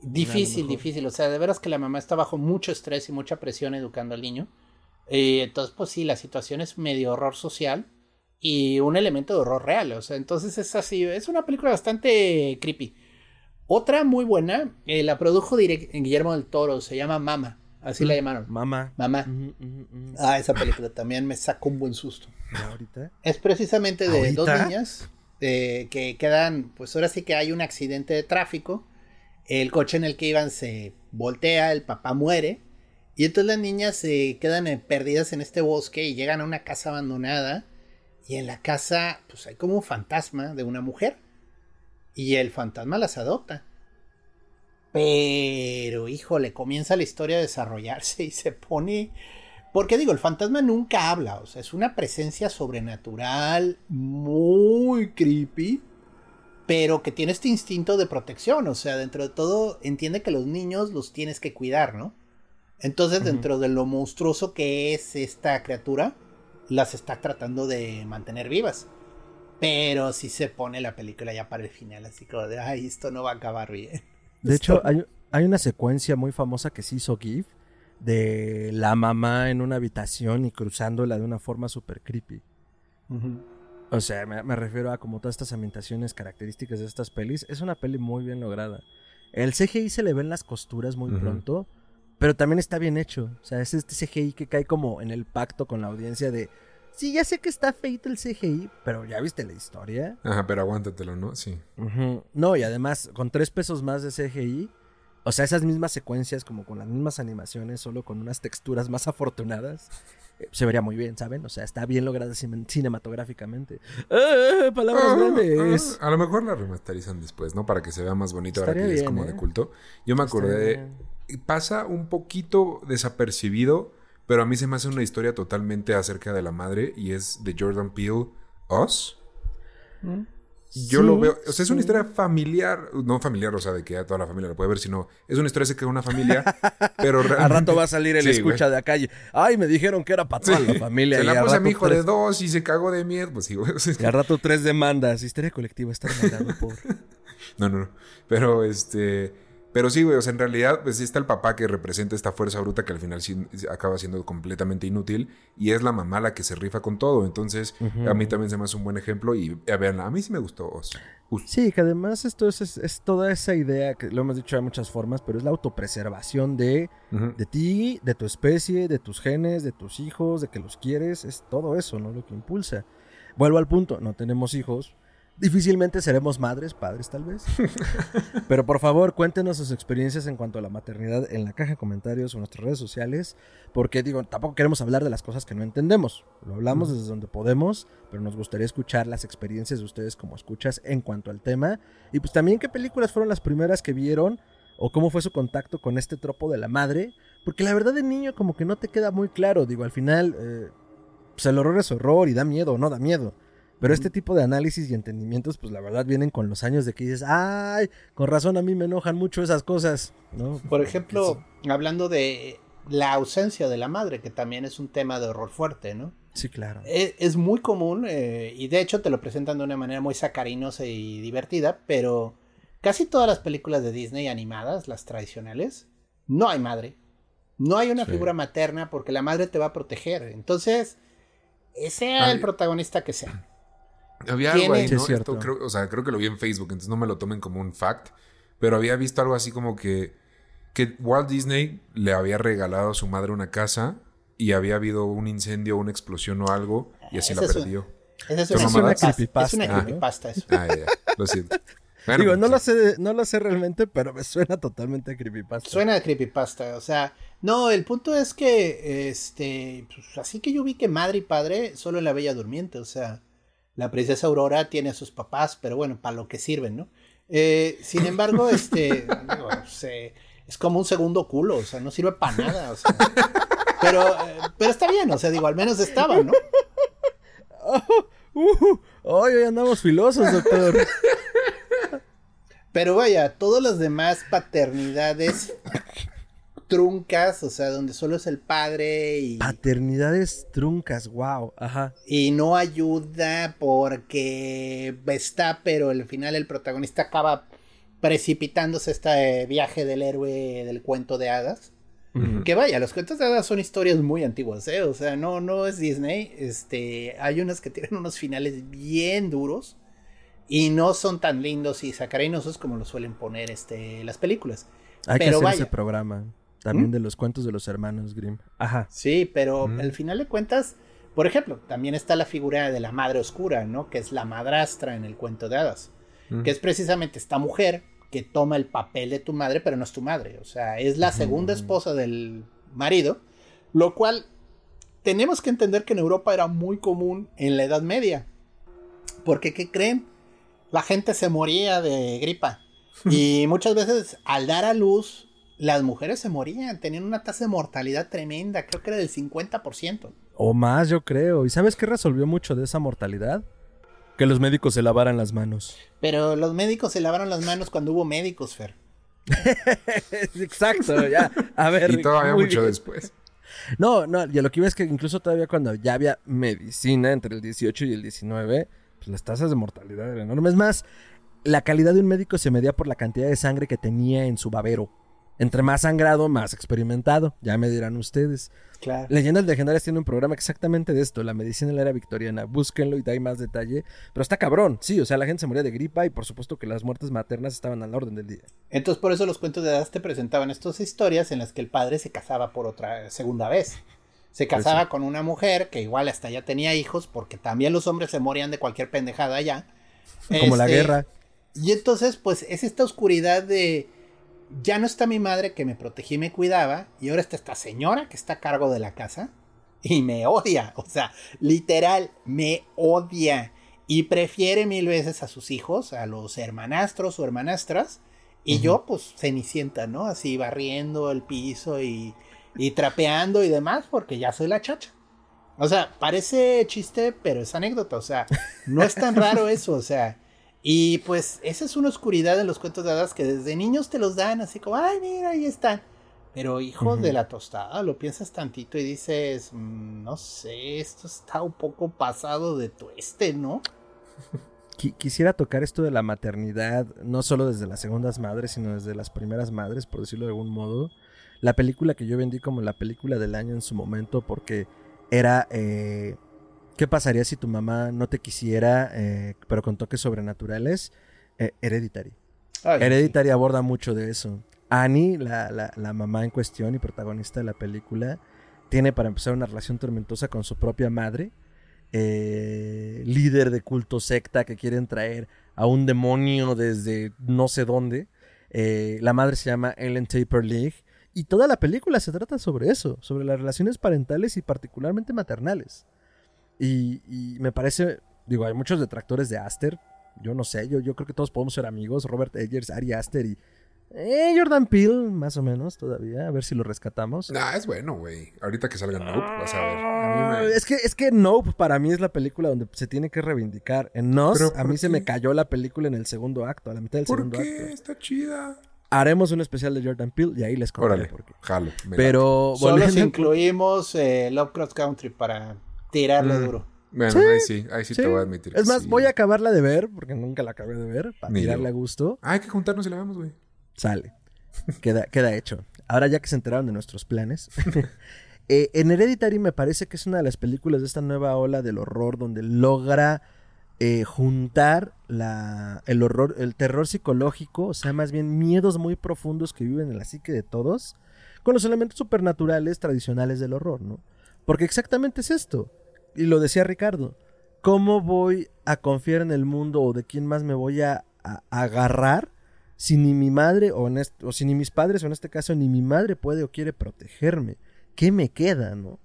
Difícil, difícil, o sea, de veras que la mamá está bajo mucho estrés y mucha presión educando al niño. Eh, entonces, pues sí, la situación es medio horror social y un elemento de horror real, o sea, entonces es así, es una película bastante creepy. Otra muy buena, eh, la produjo direct- Guillermo del Toro, se llama Mama, así la llamaron.
Mamá.
Mamá.
Ujú, ujú, ujú.
Ah, esa película también me sacó un buen susto.
¿Y ahorita?
Es precisamente de
¿Ahorita?
dos niñas eh, que quedan, pues ahora sí que hay un accidente de tráfico, el coche en el que iban se voltea, el papá muere, y entonces las niñas se quedan eh, perdidas en este bosque y llegan a una casa abandonada, y en la casa pues hay como un fantasma de una mujer, y el fantasma las adopta. Pero, híjole, comienza la historia a desarrollarse y se pone... Porque digo, el fantasma nunca habla, o sea, es una presencia sobrenatural, muy creepy, pero que tiene este instinto de protección, o sea, dentro de todo entiende que los niños los tienes que cuidar, ¿no? Entonces, dentro de lo monstruoso que es esta criatura, las está tratando de mantener vivas. Pero si se pone la película ya para el final, así como de, ay, esto no va a acabar bien.
De hecho, hay, hay, una secuencia muy famosa que se hizo GIF de la mamá en una habitación y cruzándola de una forma súper creepy. O sea, me, refiero a como todas estas ambientaciones características de estas pelis. Es una peli muy bien lograda. El CGI se le ven las costuras muy pronto, pero también está bien hecho. O sea, es este CGI que cae como en el pacto con la audiencia de Sí, ya sé que está feito el CGI, pero ya viste la historia.
Ajá, pero aguántatelo, ¿no? Sí.
No, y además, con tres pesos más de CGI, o sea, esas mismas secuencias, como con las mismas animaciones, solo con unas texturas más afortunadas, eh, se vería muy bien, ¿saben? O sea, está bien lograda cinematográficamente. ¡Ah, palabras ah, grandes!
Ah, a lo mejor la remasterizan después, ¿no? Para que se vea más bonito ahora que es como de ¿eh? culto. Yo me acordé. Pasa un poquito desapercibido pero a mí se me hace una historia totalmente acerca de la madre y es de Jordan Peele, Us. Mm. Yo lo veo, o sea, es una historia familiar, no familiar, o sea, de que toda la familia la puede ver, sino es una historia de una familia, pero
realmente... Al rato va a salir el escucha de la calle. Ay, me dijeron que era para toda la familia.
Se la puse a mi hijo de dos y se cagó de miedo, pues sí,
Y al rato tres demandas, historia colectiva, está demandado por...
no, no, no, pero este... Pero sí, güey, o sea, en realidad, pues sí está el papá que representa esta fuerza bruta que al final sí acaba siendo completamente inútil y es la mamá la que se rifa con todo. Entonces, a mí también se me hace un buen ejemplo y a ver, a mí sí me gustó.
sí, que además esto es, toda esa idea que lo hemos dicho de muchas formas, pero es la autopreservación de, de ti, de tu especie, de tus genes, de tus hijos, de que los quieres, es todo eso, ¿no? Lo que impulsa. Vuelvo al punto, no tenemos hijos, Difícilmente seremos madres, padres tal vez. Pero por favor, cuéntenos sus experiencias en cuanto a la maternidad en la caja de comentarios o en nuestras redes sociales. Porque digo, tampoco queremos hablar de las cosas que no entendemos. Lo hablamos desde donde podemos, pero nos gustaría escuchar las experiencias de ustedes como escuchas en cuanto al tema. Y pues también qué películas fueron las primeras que vieron o cómo fue su contacto con este tropo de la madre. Porque la verdad de niño como que no te queda muy claro. Digo, al final, eh, pues el horror es horror y da miedo o no da miedo. Pero este tipo de análisis y entendimientos, pues la verdad vienen con los años de que dices, ay, con razón a mí me enojan mucho esas cosas, ¿no?
Por ejemplo, hablando de la ausencia de la madre, que también es un tema de horror fuerte, ¿no?
Sí, claro.
E, es, muy común eh, y de hecho te lo presentan de una manera muy sacarinosa y divertida, pero casi todas las películas de Disney animadas, las tradicionales, no hay madre. No hay una figura materna porque la madre te va a proteger. Entonces, sea el protagonista que sea.
Había algo ahí, ¿no? creo, o sea, creo que lo vi en Facebook, entonces no me lo tomen como un fact. Pero había visto algo así como que, que Walt Disney le había regalado a su madre una casa y había habido un incendio, una explosión o algo y así la perdió.
es, una creepypasta. Es una creepypasta eso.
Ah, ya, lo siento.
Digo, no, lo sé, no lo sé realmente, pero me suena totalmente a creepypasta.
Suena a creepypasta, o sea, no, el punto es que, este, pues, así que yo vi que madre y padre solo en la Bella Durmiente, o sea, la princesa Aurora tiene a sus papás, pero bueno, para lo que sirven, ¿no? Eh, sin embargo, este, es como un segundo culo, o sea, no sirve para nada, o sea, pero, eh, pero está bien, o sea, digo, al menos estaba, ¿no?
Uh, hoy andamos filosos, doctor.
Pero vaya, todas las demás paternidades truncas, o sea, donde solo es el padre y...
Paternidades truncas, wow, ajá.
Y no ayuda porque está, pero al final el protagonista acaba precipitándose este viaje del héroe del cuento de hadas. Que vaya, los cuentos de hadas son historias muy antiguas, ¿eh? O sea, no, no es Disney. Este, hay unas que tienen unos finales bien duros y no son tan lindos y sacarinosos como lo suelen poner este, las películas.
Hay que hacer ese programa. También ¿Mm? de los cuentos de los hermanos Grimm. Ajá.
Sí, pero ¿Mm? al final de cuentas, por ejemplo, también está la figura de la madre oscura, ¿no? Que es la madrastra en el cuento de hadas. ¿Mm? Que es precisamente esta mujer que toma el papel de tu madre, pero no es tu madre. O sea, es la segunda esposa del marido. Lo cual tenemos que entender que en Europa era muy común en la Edad Media. Porque, ¿qué creen? La gente se moría de gripa. Y muchas veces al dar a luz, las mujeres se morían, tenían una tasa de mortalidad tremenda, creo que era del 50%.
O más, yo creo. ¿Y sabes qué resolvió mucho de esa mortalidad? Que los médicos se lavaran las manos.
Pero los médicos se lavaron las manos cuando hubo médicos, Fer.
Exacto, ya. A ver.
Y todavía mucho
bien.
después.
No, no, y a lo que iba es que incluso todavía cuando ya había medicina entre el 18 y el 19, pues las tasas de mortalidad eran enormes. Es más, la calidad de un médico se medía por la cantidad de sangre que tenía en su babero. Entre más sangrado, más experimentado. Ya me dirán ustedes.
Claro.
Leyendas Legendarias tiene un programa exactamente de esto, la medicina en la era victoriana. Búsquenlo y hay más detalle. Pero está cabrón, sí, o sea, la gente se moría de gripa y por supuesto que las muertes maternas estaban al orden del día.
Entonces por eso los cuentos de hadas te presentaban estas historias en las que el padre se casaba por otra segunda vez. Se
Pues
casaba con una mujer que igual hasta ya tenía hijos, porque también los hombres se morían de cualquier pendejada allá.
Como la
Este,
guerra.
Y entonces, pues, es esta oscuridad de. Ya no está mi madre que me protegía y me cuidaba, y ahora está esta señora que está a cargo de la casa y me odia. O sea, literal, me odia. Y prefiere mil veces a sus hijos, a los hermanastros o hermanastras. Y yo, pues, cenicienta, ¿no? Así barriendo el piso y, y trapeando y demás, porque ya soy la chacha. O sea, parece chiste, pero es anécdota. O sea, no es tan raro eso. O sea, y pues esa es una oscuridad en los cuentos de hadas que desde niños te los dan así como, ay, mira, ahí están. Pero hijo de la tostada, lo piensas tantito y dices, "Mm, no sé, esto está un poco pasado de tueste, ¿no?
Qui- Quisiera tocar esto de la maternidad, no solo desde las segundas madres, sino desde las primeras madres, por decirlo de algún modo. La película que yo vendí como la película del año en su momento, porque era eh, ¿qué pasaría si tu mamá no te quisiera, eh, pero con toques sobrenaturales? Eh.
Ay,
Hereditary aborda mucho de eso. Annie, la, la- la mamá en cuestión y protagonista de la película, tiene para empezar una relación tormentosa con su propia madre, eh, líder de culto secta que quieren traer a un demonio desde no sé dónde. Eh, la madre se llama Ellen Taper League. Y toda la película se trata sobre eso, sobre las relaciones parentales y particularmente maternales. Y, y me parece, digo, hay muchos detractores de Aster. Yo no sé, yo, yo creo que todos podemos ser amigos. Robert Eggers, Ari Aster y eh, Jordan Peele, más o menos todavía. A ver si lo rescatamos.
Nah, es bueno, güey. Ahorita que salga Nope, vas a ver. A mí me-
Es que, es que Nope para mí es la película donde se tiene que reivindicar. En Nos,
¿Pero
a mí se
qué?
me cayó la película en el segundo acto, a la mitad del
¿Por
segundo
qué?
acto.
Está chida.
Haremos un especial de Jordan Peele y ahí les contaré
Órale,
por qué.
jalo.
Pero
Solo si incluimos eh, Lovecraft Country para tirarle
Mm.
duro.
Bueno,
Sí,
ahí sí, ahí sí,
sí.
te voy a admitir.
Es
que
más,
sí.
voy a acabarla de ver, porque nunca la acabé de ver, para
Ni yo.
tirarle a gusto.
Ah, hay que juntarnos y la vemos, güey.
Sale. Queda, queda hecho. Ahora ya que se enteraron de nuestros planes. eh, en Hereditary me parece que es una de las películas de esta nueva ola del horror donde logra eh, juntar la, el horror, el terror psicológico, o sea, más bien miedos muy profundos que viven en la psique de todos, con los elementos supernaturales tradicionales del horror, ¿no? Porque exactamente es esto. Y lo decía Ricardo. ¿Cómo voy a confiar en el mundo o de quién más me voy a, a- agarrar si ni mi madre o, en o si ni mis padres o en este caso ni mi madre puede o quiere protegerme? ¿Qué me queda, no?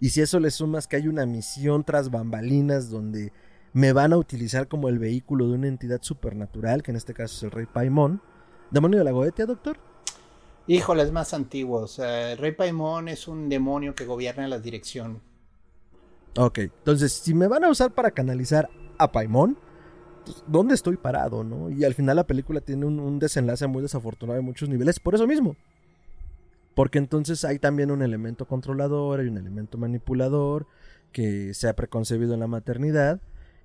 Y si eso le sumas que hay una misión tras bambalinas donde me van a utilizar como el vehículo de una entidad supernatural, que en este caso es el rey Paimon. ¿Demonio de la Goetia, doctor?
Híjole, es más antiguo. O sea, el Rey Paimon es un demonio que gobierna la dirección.
Ok, entonces si me van a usar para canalizar a Paimon, pues, ¿dónde estoy parado, no? Y al final la película tiene un, un desenlace muy desafortunado en muchos niveles, por eso mismo. Porque entonces hay también un elemento controlador, hay un elemento manipulador que se ha preconcebido en la maternidad.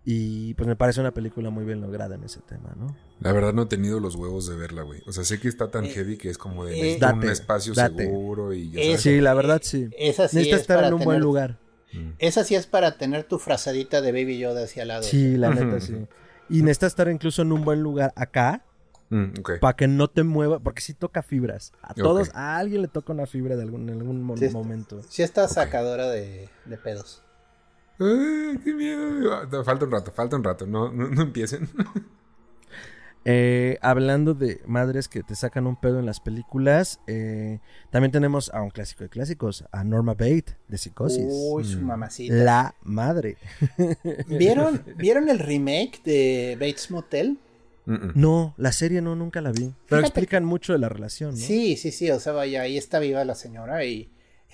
Y pues me parece una película muy bien lograda en ese tema, ¿no?
La verdad no he tenido los huevos de verla, güey. O sea, sé que está tan
Eh,
heavy que es como de
eh,
un espacio
date.
seguro y ya
Es-
sabes.
Sí, la verdad sí.
Esa sí
Necesita
es
estar
para
en un buen lugar.
Mm.
Esa sí es para tener tu frazadita de Baby Yoda hacia al lado.
Sí, la neta sí. Y necesita estar incluso en un buen lugar acá
Mm, ok.
para que no te mueva, porque sí toca fibras. A todos, a alguien le toca una fibra de algún, en algún mo-
Sí, está-
momento.
Sí está sacadora de, de pedos.
Ay, qué miedo. Ah, Falta un rato, falta un rato. No, no, no empiecen.
Eh, hablando de madres que te sacan un pedo en las películas, eh, también tenemos a un clásico de clásicos, a Norma Bate de Psicosis.
Uy, su
Mm.
mamacita.
La madre.
¿Vieron, ¿Vieron el remake de Bates Motel?
Mm, mm.
No, la serie no, nunca la vi. Pero
Fíjate-
explican mucho de la relación, ¿no?
Sí, sí, sí, o sea, vaya, ahí está viva la señora y,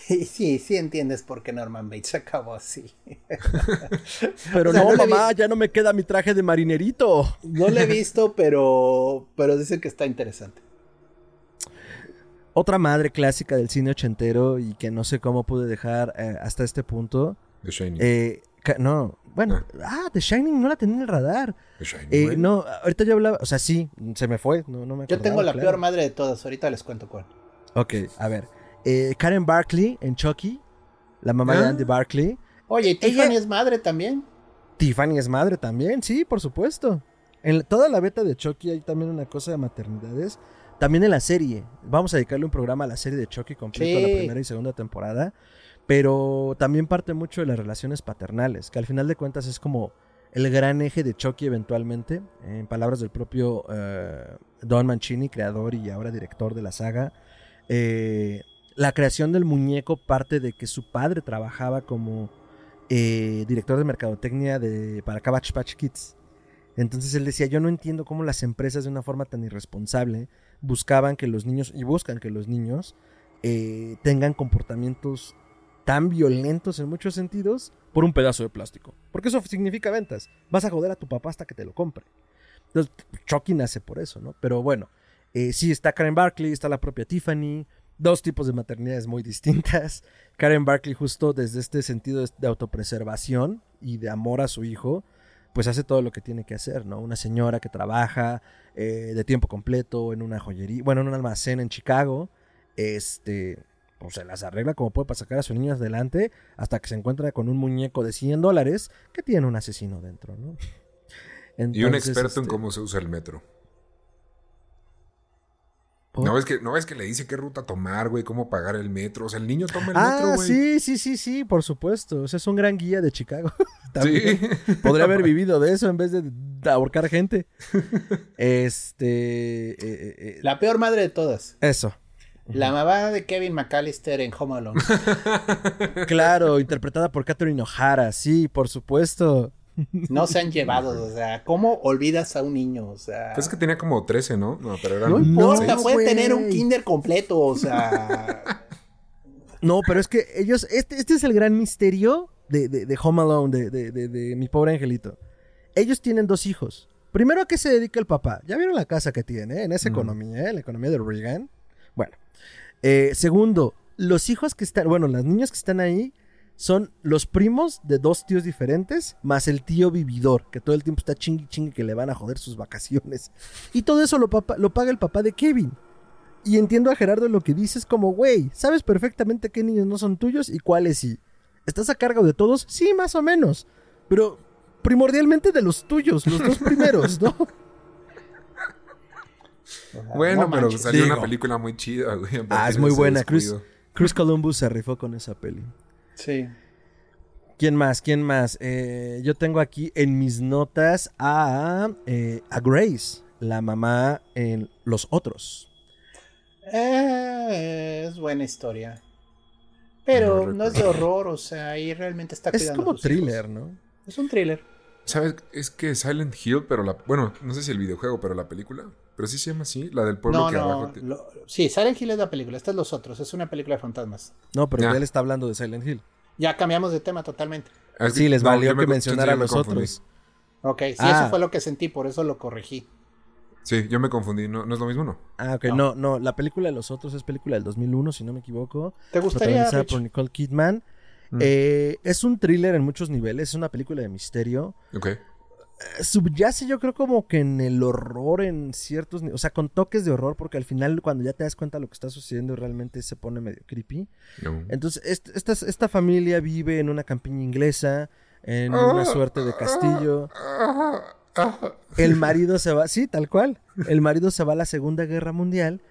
y sí, sí entiendes por qué Norman Bates acabó así.
Pero
O sea,
no,
no la vi.
mamá, ya no me queda mi traje de marinerito.
No la he visto, pero, pero dicen que está interesante.
Otra madre clásica del cine ochentero y que no sé cómo pude dejar eh, hasta este punto.
The Shining.
Eh, no, bueno, ah, The Shining no la tenía en el radar.
The Shining,
Eh, no, ahorita yo hablaba, o sea, sí, se me fue, no, no me
Yo
acordaba,
tengo la
claro.
peor madre de todas, ahorita les cuento cuál.
Ok, a ver. Eh, Karen Barkley en Chucky, la mamá de
Ah.
Andy Barkley.
Oye, ¿y
Ella-
Tiffany es madre también?
Tiffany es madre también, sí, por supuesto. En toda la beta de Chucky hay también una cosa de maternidades. También en la serie. Vamos a dedicarle un programa a la serie de Chucky completo,
Sí.
la primera y segunda temporada. Pero también parte mucho de las relaciones paternales, que al final de cuentas es como el gran eje de Chucky eventualmente. En palabras del propio eh, Don Mancini, creador y ahora director de la saga. Eh, la creación del muñeco parte de que su padre trabajaba como eh, director de mercadotecnia de, para Cabbage Patch Kids. Entonces él decía, yo no entiendo cómo las empresas de una forma tan irresponsable buscaban que los niños, y buscan que los niños, eh, tengan comportamientos tan violentos en muchos sentidos por un pedazo de plástico. Porque eso significa ventas. Vas a joder a tu papá hasta que te lo compre. Entonces, Chucky nace por eso, ¿no? Pero bueno, eh, sí, está Karen Barkley, está la propia Tiffany, dos tipos de maternidades muy distintas. Karen Barkley justo desde este sentido de autopreservación y de amor a su hijo, pues hace todo lo que tiene que hacer, ¿no? Una señora que trabaja eh, de tiempo completo en una joyería, bueno, en un almacén en Chicago, este, pues se las arregla como puede para sacar a su niño adelante hasta que se encuentra con un muñeco de 100 dólares que tiene un asesino dentro, ¿no?
y un experto en
este,
cómo se usa el metro.
¿Por?
¿No ves, que, ¿No ves que le dice qué ruta tomar, güey? ¿Cómo pagar el metro? O sea, el niño toma el
Ah,
metro, güey.
sí, sí, sí, sí, por supuesto. O sea, es un gran guía de Chicago.
Sí.
También. Podría haber vivido de eso en vez de ahorcar gente. Este. eh, eh, eh,
La peor madre de todas.
Eso.
La mamá de Kevin McAllister en Home Alone.
Claro, interpretada por Catherine O'Hara. Sí, por supuesto.
No se han llevado, o sea, ¿cómo olvidas a un niño? O sea,
Pues es que tenía como 13, ¿no? No, pero eran
no importa, puede tener un kinder completo, o sea,
No, pero es que ellos. Este, este es el gran misterio de, de- de Home Alone, de, de- de- de mi pobre angelito. Ellos tienen dos hijos. Primero, ¿a qué se dedica el papá? ¿Ya vieron la casa que tiene en esa
Mm.
economía, eh? la economía de Reagan? Bueno. Eh, segundo, los hijos que están, bueno, las niñas que están ahí son los primos de dos tíos diferentes, más el tío vividor, que todo el tiempo está chingui chingue que le van a joder sus vacaciones. Y todo eso lo, papa- lo paga el papá de Kevin. Y entiendo a Gerardo lo que dices como, güey, sabes perfectamente qué niños no son tuyos y cuáles sí. ¿Estás a cargo de todos? Sí, más o menos. Pero primordialmente de los tuyos, los dos primeros, ¿no?
Bueno,
no
pero salió
Digo.
una película muy chida, güey.
Ah, es muy buena. Chris Columbus se rifó con esa peli.
Sí.
¿Quién más? ¿Quién más? Eh, yo tengo aquí en mis notas a, eh, a Grace, la mamá en Los Otros.
Eh, es buena historia. Pero
No
no, es de horror, o sea, ahí realmente está
Es
cuidando a
como
hijos.
thriller, ¿no?
Es un thriller.
¿Sabes? Es que Silent Hill, pero la. Bueno, no sé si el videojuego, pero la película. Pero sí se llama así, la del pueblo
No,
que
no.
abajo. te-
lo- sí, Silent Hill es la película, esta es los otros, es una película de fantasmas.
No, pero él está hablando de Silent Hill.
Ya cambiamos de tema totalmente.
Ah, es que-
Sí, les
no,
valió
me
que mencionara a los
confundí.
otros.
Ok, sí,
Ah.
eso fue lo que sentí, por eso lo corregí.
Sí, yo me confundí. No, no es lo mismo, ¿no?
Ah, ok.
No.
No, no, la película de Los Otros es película del 2001, si no me equivoco.
¿Te gustaría,
protagonizada
Rich?
por Nicole Kidman.
Mm.
Eh, es un thriller en muchos niveles, es una película de misterio.
Ok.
Eh, Subyace yo creo como que en el horror en ciertos, ni- o sea, con toques de horror, porque al final cuando ya te das cuenta de lo que está sucediendo realmente se pone medio creepy.
No.
Entonces, est- esta, esta familia vive en una campiña inglesa, en una suerte de castillo. El marido se va, sí, tal cual. El marido se va a la Segunda Guerra Mundial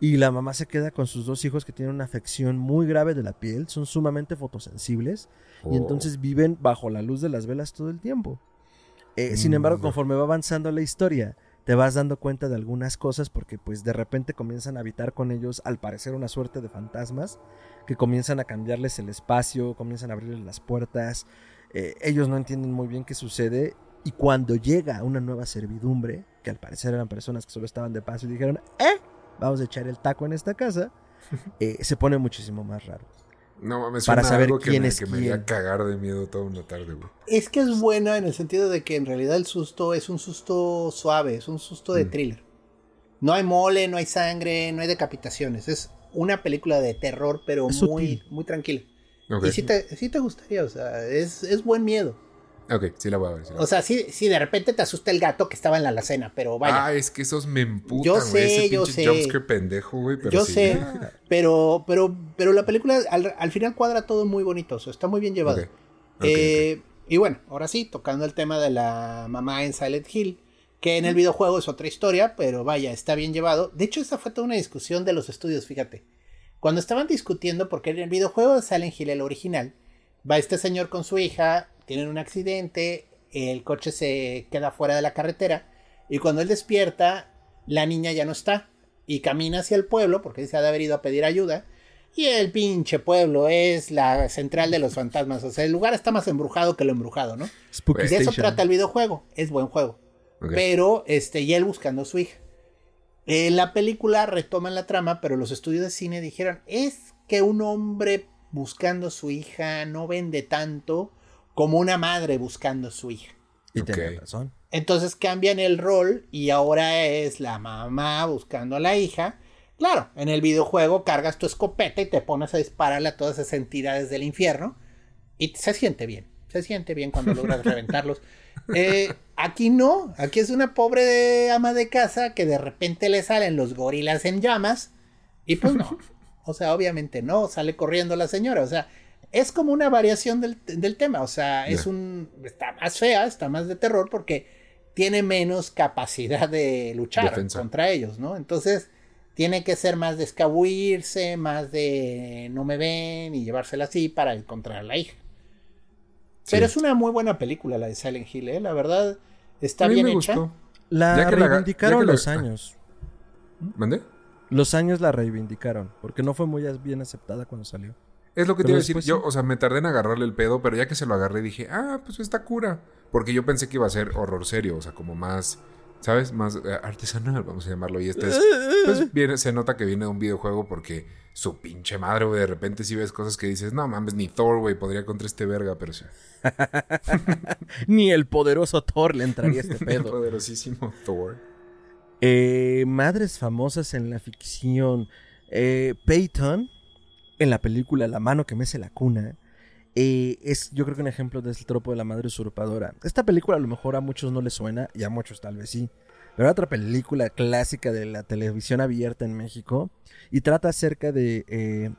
y la mamá se queda con sus dos hijos que tienen una afección muy grave de la piel, son sumamente fotosensibles y
Oh.
entonces viven bajo la luz de las velas todo el tiempo. Eh, sin embargo,
Mm.
conforme va avanzando la historia, te vas dando cuenta de algunas cosas porque pues de repente comienzan a habitar con ellos al parecer una suerte de fantasmas que comienzan a cambiarles el espacio, comienzan a abrirles las puertas. Eh, ellos no entienden muy bien qué sucede Y cuando llega una nueva servidumbre, que al parecer eran personas que solo estaban de paso y dijeron, ¡eh! Vamos a echar el taco en esta casa, eh, se pone muchísimo más raro.
No mames,
Para
suena
saber
algo que
quién
me,
es
que me haría
quién.
cagar de miedo toda una tarde, güey.
Es que es buena en el sentido de que en realidad el susto es un susto suave, es un susto de
Mm.
thriller. No hay mole, no hay sangre, no hay decapitaciones. Es una película de terror, pero
Es
muy,
sutil.
muy tranquila. Y sí te, sí te gustaría, o sea, es, es buen miedo.
Ok, sí la voy a ver. sí la voy a
O sea, sí, sí, de repente te asusta el gato que estaba en la alacena, pero vaya.
Ah, es que esos me emputan,
Yo
güey.
sé,
Ese
yo
pinche
sé.
jumpscare pendejo, güey. Pero
Yo
sí.
sé, pero, pero, pero la película al, al final cuadra todo muy bonito, o sea, está muy bien llevado. Eh, Y bueno, ahora sí, tocando el tema de la mamá en Silent Hill, que en el videojuego es otra historia, pero vaya, está bien llevado. De hecho, esa fue toda una discusión de los estudios, fíjate. Cuando estaban discutiendo, porque en el videojuego de Silent Hill, el original, va este señor con su hija, tienen un accidente, el coche se queda fuera de la carretera, y cuando él despierta, la niña ya no está, y camina hacia el pueblo, porque se ha de haber ido a pedir ayuda, y el pinche pueblo es la central de los fantasmas. O sea, el lugar está más embrujado que lo embrujado, ¿no?
Spooky
Y de eso trata el videojuego. Es buen juego. Pero, este, y él buscando a su hija. En la película retoman la trama, pero los estudios de cine dijeron, es que un hombre buscando a su hija no vende tanto como una madre buscando a su hija.
Y
Ok.
tenía razón.
Entonces cambian el rol y ahora es la mamá buscando a la hija. Claro, en el videojuego cargas tu escopeta y te pones a dispararle a todas esas entidades del infierno. Y se siente bien. Se siente bien cuando logras reventarlos. Eh, aquí no. Aquí es una pobre de- ama de casa que de repente le salen los gorilas en llamas. Y pues no. O sea, obviamente no. Sale corriendo la señora. O sea, es como una variación del, del tema. O sea, es un. Está más fea, está más de terror porque tiene menos capacidad de luchar
Defensa.
contra ellos, ¿no? Entonces, tiene que ser más de escabuirse, más de no me ven y llevársela así para encontrar a la hija.
Sí.
Pero es una muy buena película la de Silent Hill, ¿eh? La verdad, está
A mí
bien
me
hecha.
gustó.
La
Ya que la-
reivindicaron
ya que la-
los años.
¿Mande?
Los años la reivindicaron, porque no fue muy bien aceptada cuando salió.
Es lo que te
Pero
iba a decir. Yo,
sí.
o sea, me tardé en agarrarle el pedo, pero ya que se lo agarré dije, ah, pues está cura. Porque yo pensé que iba a ser horror serio, o sea, como más, ¿sabes? Más eh, artesanal, vamos a llamarlo. Y este es, pues viene, se nota que viene de un videojuego porque su pinche madre, güey, de repente si ves cosas que dices, no mames, ni Thor, güey, podría contra este verga, pero sí.
Ni el poderoso Thor le entraría este
El
pedo.
poderosísimo Thor.
Eh, madres famosas en la ficción. Eh, Peyton, en la película La mano que mece la cuna, eh, es yo creo que un ejemplo del tropo de la madre usurpadora. Esta película a lo mejor a muchos no les suena, y a muchos tal vez sí. Pero era otra película clásica de la televisión abierta en México. Y trata acerca de eh,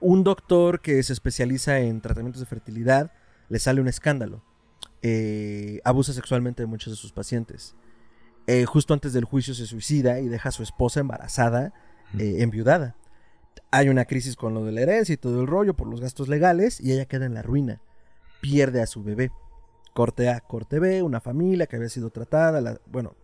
un doctor que se especializa en tratamientos de fertilidad. Le sale un escándalo eh, abusa sexualmente de muchos de sus pacientes. Justo antes del juicio se suicida y deja a su esposa embarazada, eh, enviudada. Hay una crisis con lo de la herencia y todo el rollo por los gastos legales y ella queda en la ruina. Pierde a su bebé. Corte A, corte B, una familia que había sido tratada, la- bueno,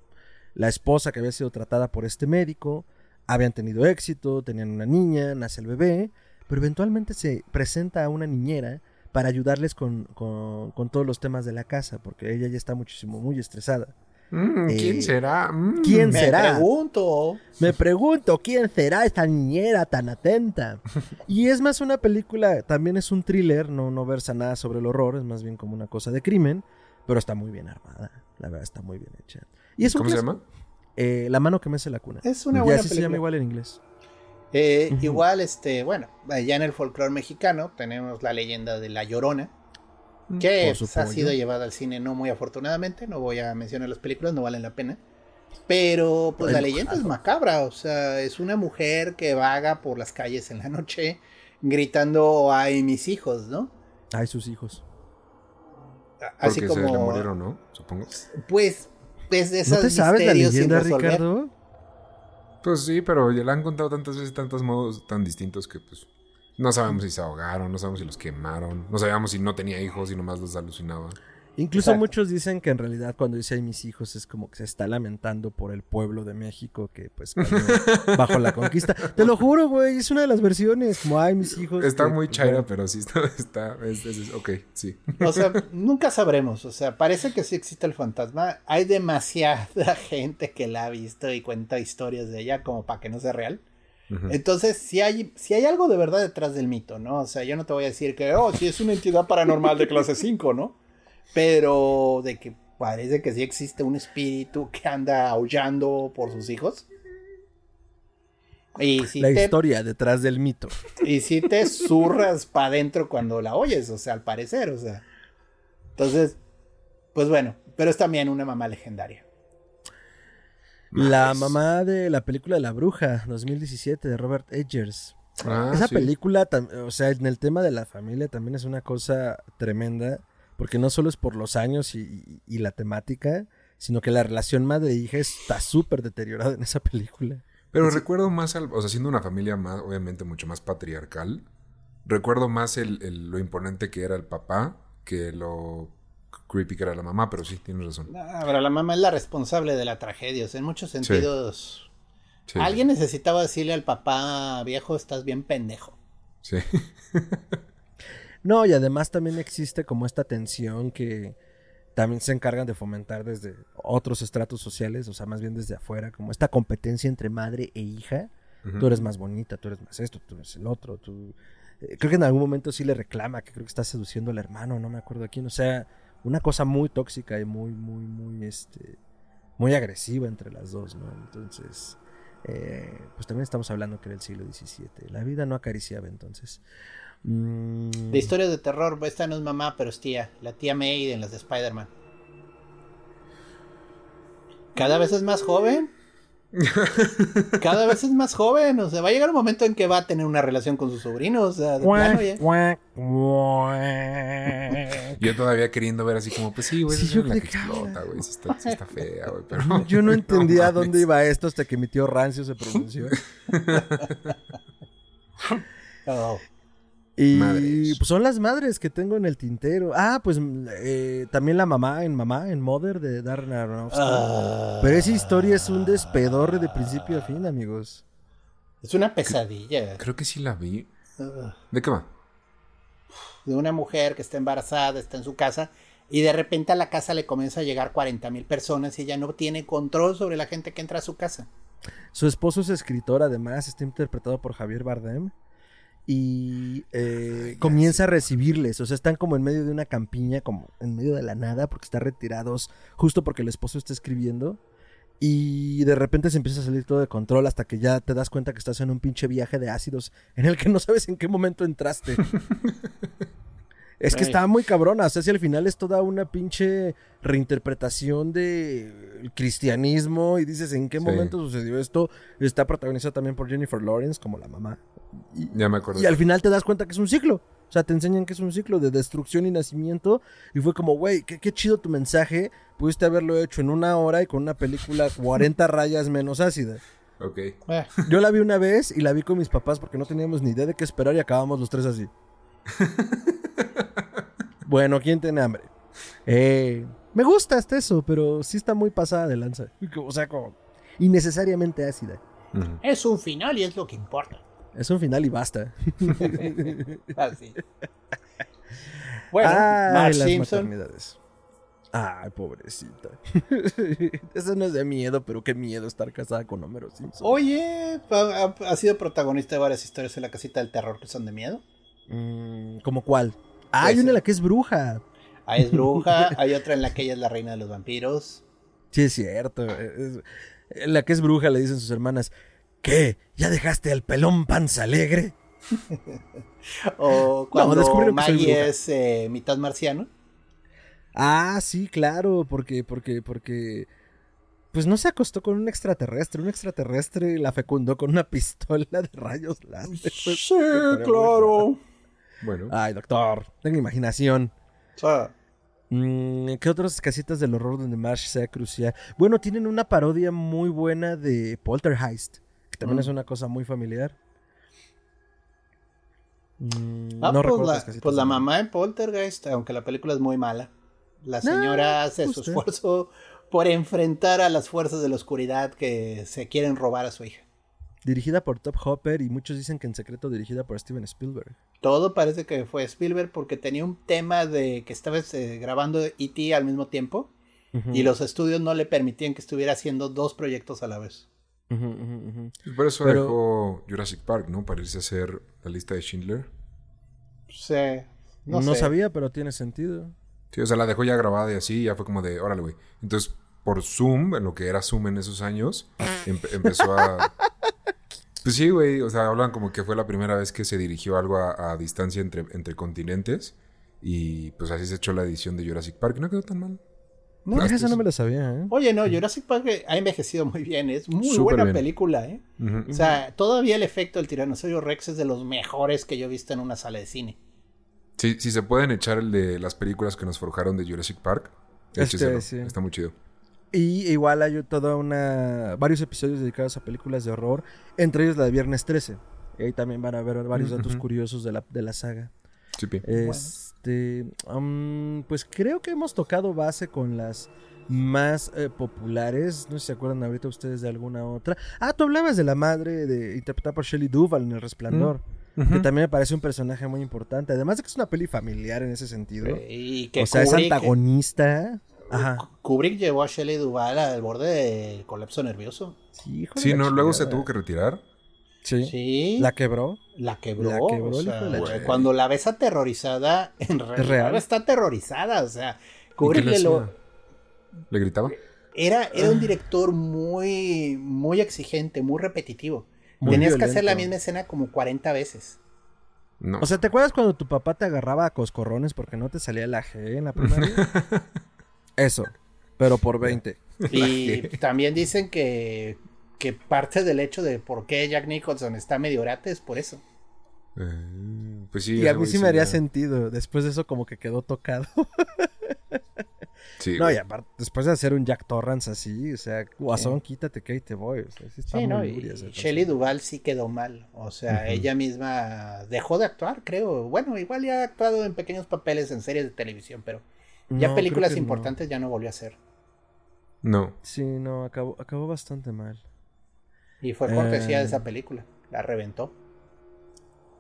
la esposa que había sido tratada por este médico, habían tenido éxito, tenían una niña, nace el bebé, pero eventualmente se presenta a una niñera para ayudarles con, con- con todos los temas de la casa, porque ella ya está muchísimo, muy estresada.
Mm, ¿Quién
Eh,
será? Mm.
¿quién
Me
será?
pregunto.
Me pregunto, ¿quién será esta niñera tan atenta? Y es más una película, también es un thriller, no, no versa nada sobre el horror, es más bien como una cosa de crimen, pero está muy bien armada, la verdad está muy bien hecha. Y es un
¿Cómo se llama?
Eh, la mano que mece la cuna.
Es una
y
buena
así se llama igual en inglés.
Eh. Igual, este, bueno, ya en el folclore mexicano tenemos la leyenda de La Llorona, que
su
pues, ha sido llevada al cine no muy afortunadamente, no voy a mencionar las películas, no valen la pena. Pero pues la leyenda es macabra, o sea, es una mujer que vaga por las calles en la noche gritando ay mis hijos, ¿no?
Ay, sus hijos.
Así
Porque se le
como
murieron, ¿no? Supongo.
pues es de
¿No
esos
te sabes la leyenda. Ricardo?
Pues sí, pero ya la han contado tantas veces, tantos modos tan distintos que pues no sabemos si se ahogaron, no sabemos si los quemaron, no sabíamos si no tenía hijos y nomás los alucinaba.
Incluso
Exacto.
muchos dicen que en realidad cuando dice ay mis hijos es como que se está lamentando por el pueblo de México que pues cayó bajo la conquista. Te lo juro, güey, es una de las versiones, como ay mis hijos.
Está
que-
muy chaira, pero sí está. está es- es- ok, sí.
O sea, nunca sabremos. O sea, parece que sí existe el fantasma. Hay demasiada gente que la ha visto y cuenta historias de ella como para que no sea real. Entonces, si hay, si hay algo de verdad detrás del mito, ¿no? O sea, yo no te voy a decir que, oh, sí es una entidad paranormal de clase 5, ¿no? Pero de que parece que sí existe un espíritu que anda aullando por sus hijos. Y si
La
te
historia detrás del mito.
y si te zurras para adentro cuando la oyes, o sea, al parecer, o sea. Entonces, pues bueno, pero es también una mamá legendaria.
La mamá de la película de La Bruja, 2017, de Robert Edgers.
Ah,
Esa
sí.
película, o sea, en el tema de la familia también es una cosa tremenda, porque no solo es por los años y, y- y la temática, sino que la relación madre-hija está súper deteriorada en esa película.
Pero recuerdo más, al, o sea, siendo una familia más, obviamente mucho más patriarcal, recuerdo más el, el- lo imponente que era el papá que lo creepy que era la mamá, pero sí, tienes razón.
Ah, pero la mamá es la responsable de la tragedia, o sea, en muchos sentidos.
Sí,
Alguien necesitaba decirle al papá, viejo, estás bien pendejo.
Sí.
No, y además también existe como esta tensión que también se encargan de fomentar desde otros estratos sociales, o sea, más bien desde afuera, como esta competencia entre madre e hija. Tú eres más bonita, tú eres más esto, tú eres el otro, tú... eh, creo que en algún momento sí le reclama que creo que está seduciendo al hermano, no me acuerdo a quién, o sea, una cosa muy tóxica y muy, muy, muy, este, muy agresiva entre las dos, ¿no? Entonces, eh, pues también estamos hablando que era el siglo XVII, la vida no acariciaba entonces. Mm,
De historias de terror, esta no es mamá, pero es tía. La tía May las de Spider-Man. Cada vez es más joven. Cada vez es más joven. O sea, va a llegar un momento en que va a tener una relación con su sobrino. O sea, de plano.
Yo todavía queriendo ver así como, pues sí, güey,
Sí,
es la que explota, güey. Sí está, sí está fea, güey, pero...
Yo no entendía a
mames.
dónde iba esto hasta que mi tío Rancio se pronunció.
Oh.
Y
Madres.
pues son las madres que tengo en el tintero. Ah, pues mm, eh, también la mamá en Mamá, en Mother de Darren Aronofsky.
Ah.
Pero esa historia es un despedorre de principio a fin, amigos.
Es una pesadilla.
Creo que sí la vi.
Ah.
¿De qué va?
De una mujer que está embarazada, está en su casa. Y de repente a la casa le comienza a llegar 40 mil personas y ella no tiene control sobre la gente que entra a su casa.
Su esposo es escritor, además, está interpretado por Javier Bardem. Y eh, comienza a recibirles. O sea, están como en medio de una campiña, como en medio de la nada, porque están retirados, justo porque el esposo está escribiendo. Y de repente se empieza a salir todo de control hasta que ya te das cuenta que estás en un pinche viaje de ácidos en el que no sabes en qué momento entraste. Es que estaba muy cabrona, o sea, si al final es toda una pinche reinterpretación del cristianismo y dices en qué
Sí.
momento sucedió esto, está protagonizada también por Jennifer Lawrence como la mamá. Y,
Ya me acuerdo.
y al final te das cuenta que es un ciclo, o sea, te enseñan que es un ciclo de destrucción y nacimiento y fue como, güey, qué, qué chido tu mensaje, pudiste haberlo hecho en una hora y con una película 40 rayas menos ácida.
Ok.
Ah,
Yo la vi una vez y la vi con mis papás porque no teníamos ni idea de qué esperar y acabamos los tres así. bueno, ¿quién tiene hambre? Eh, me gusta hasta eso, pero sí está muy pasada de lanza. O sea, como innecesariamente ácida.
Es un final y es lo que importa.
Es un final y basta.
Así. Bueno,
Ay,
Marge
las
Simpson.
maternidades. Ay, pobrecita. Eso no es de miedo, pero qué miedo estar casada con Homero Simpson.
Oye, ha, sido protagonista de varias historias en la casita del terror que son de miedo.
Mm, ¿Cómo cuál? Ah, hay una en la que es bruja.
Ahí es bruja, hay otra en la que ella es la reina de los vampiros.
Sí, es cierto. es- en la que es bruja le dicen sus hermanas, ¿qué? ¿Ya dejaste al pelón panza alegre?
O cuando
soy
Maggie es eh, mitad marciano.
Ah, sí, claro, porque, porque, porque, pues no se acostó con un extraterrestre, un extraterrestre la fecundó con una pistola de rayos láser.
Sí, claro.
Bueno.
Ay, doctor, tengo imaginación.
O sea,
Mm, ¿Qué otras casitas del horror donde Marsh sea crucial? Bueno, tienen una parodia muy buena de Poltergeist, que también
Mm.
es una cosa muy familiar. Mm,
ah,
no
pues,
recuerdo
la, pues la mamá en Poltergeist, aunque la película es muy mala. La señora hace su esfuerzo por enfrentar a las fuerzas de la oscuridad que se quieren robar a su hija.
Dirigida por Top Hopper y muchos dicen que en secreto dirigida por Steven Spielberg.
Todo parece que fue Spielberg porque tenía un tema de que estaba eh, grabando E.T. al mismo tiempo y los estudios no le permitían que estuviera haciendo dos proyectos a la vez.
Por eso
Pero-
dejó Jurassic Park, ¿no? Para irse a hacer la lista de Schindler.
Sí,
No,
no, sé.
sabía, pero tiene sentido.
Sí, o sea, la dejó ya grabada y así, ya fue como de, órale, güey. Entonces, por Zoom, en lo que era Zoom en esos años, empe- empezó a... Pues sí, güey, o sea, hablan como que fue la primera vez que se dirigió algo a, a distancia entre, entre continentes. Y pues así se echó la edición de Jurassic Park. y No quedó tan mal.
No,
Hasta
Esa no me la sabía, ¿eh?
Oye, no, Jurassic Park ha envejecido muy bien. Es muy
Súper
buena
bien.
película, ¿eh? O sea, todavía el efecto del tiranosaurio Rex es de los mejores que yo he visto en una sala de cine.
Sí, si se pueden echar el de las películas que nos forjaron de Jurassic Park,
Este, sí.
Está muy chido.
Y igual hay toda una varios episodios dedicados a películas de horror, entre ellos la de Viernes 13. Y ahí también van a ver varios datos curiosos de la, de la saga.
Sí, pi.
Este, um, pues creo que hemos tocado base con las más eh, populares. No sé si se acuerdan ahorita ustedes de alguna otra. Ah, tú hablabas de la madre de interpretada por Shelley Duvall en El Resplandor, que
Ujú.
también me parece un personaje muy importante. Además de que es una peli familiar en ese sentido.
Y que
o sea, es
Kubrick-
antagonista. Ajá.
Kubrick llevó a Shelley Duvall al borde del colapso nervioso.
Sí, hijo de
Sí, no, luego se tuvo que retirar.
Sí.
Sí.
La quebró.
La quebró.
La quebró
o sea,
la
cuando la ves aterrorizada, en realidad
real.
está aterrorizada. O sea,
¿Y qué
Kubrick
le gritaba?
era, era
Ah.
un director muy, muy exigente, muy repetitivo.
Muy
Tenías que hacer la misma escena como 40 veces.
No.
O sea, ¿te acuerdas cuando tu papá te agarraba a coscorrones porque no te salía la G en la primaria? Eso, pero por 20.
Y también dicen que, que parte del hecho de por qué Jack Nicholson está medio orate es por eso.
Eh, pues sí.
y a mí sí me haría sentido. Después de eso como que quedó tocado.
Sí,
no,
güey.
y aparte, después de hacer un Jack Torrance así, o sea, guasón, quítate que ahí te voy. O sea, sí está
Sí,
muy
¿no? Y Shelley. Duval sí quedó mal. O sea, ella misma dejó de actuar, creo. Bueno, igual ya ha actuado en pequeños papeles en series de televisión, pero ya
No,
películas
no.
importantes ya no volvió a hacer.
No.
Sí, no, acabó, acabó bastante mal.
Y fue cortesía de
Eh.
esa película. La reventó.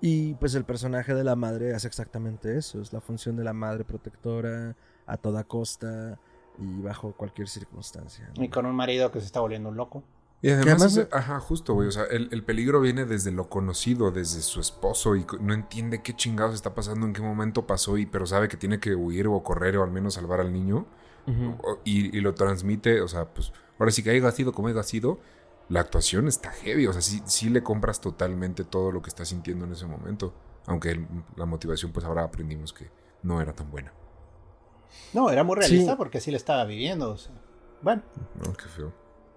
Y pues el personaje de la madre hace exactamente eso, es la función de la madre protectora a toda costa y bajo cualquier circunstancia. ¿no?
Y con un marido que se está volviendo un loco.
Y además, ajá, justo, güey. O sea, el, el peligro viene desde lo conocido, desde su esposo, y no entiende qué chingados está pasando, en qué momento pasó, y pero sabe que tiene que huir o correr o al menos salvar al niño. O- y, y lo transmite, o sea, pues, ahora sí que haya sido como haya sido, la actuación está heavy. O sea, sí, sí le compras totalmente todo lo que está sintiendo en ese momento. Aunque el- la motivación, pues ahora aprendimos que no era tan buena.
No, era muy realista
Sí.
porque sí le estaba viviendo. o sea. Bueno,
No, qué feo.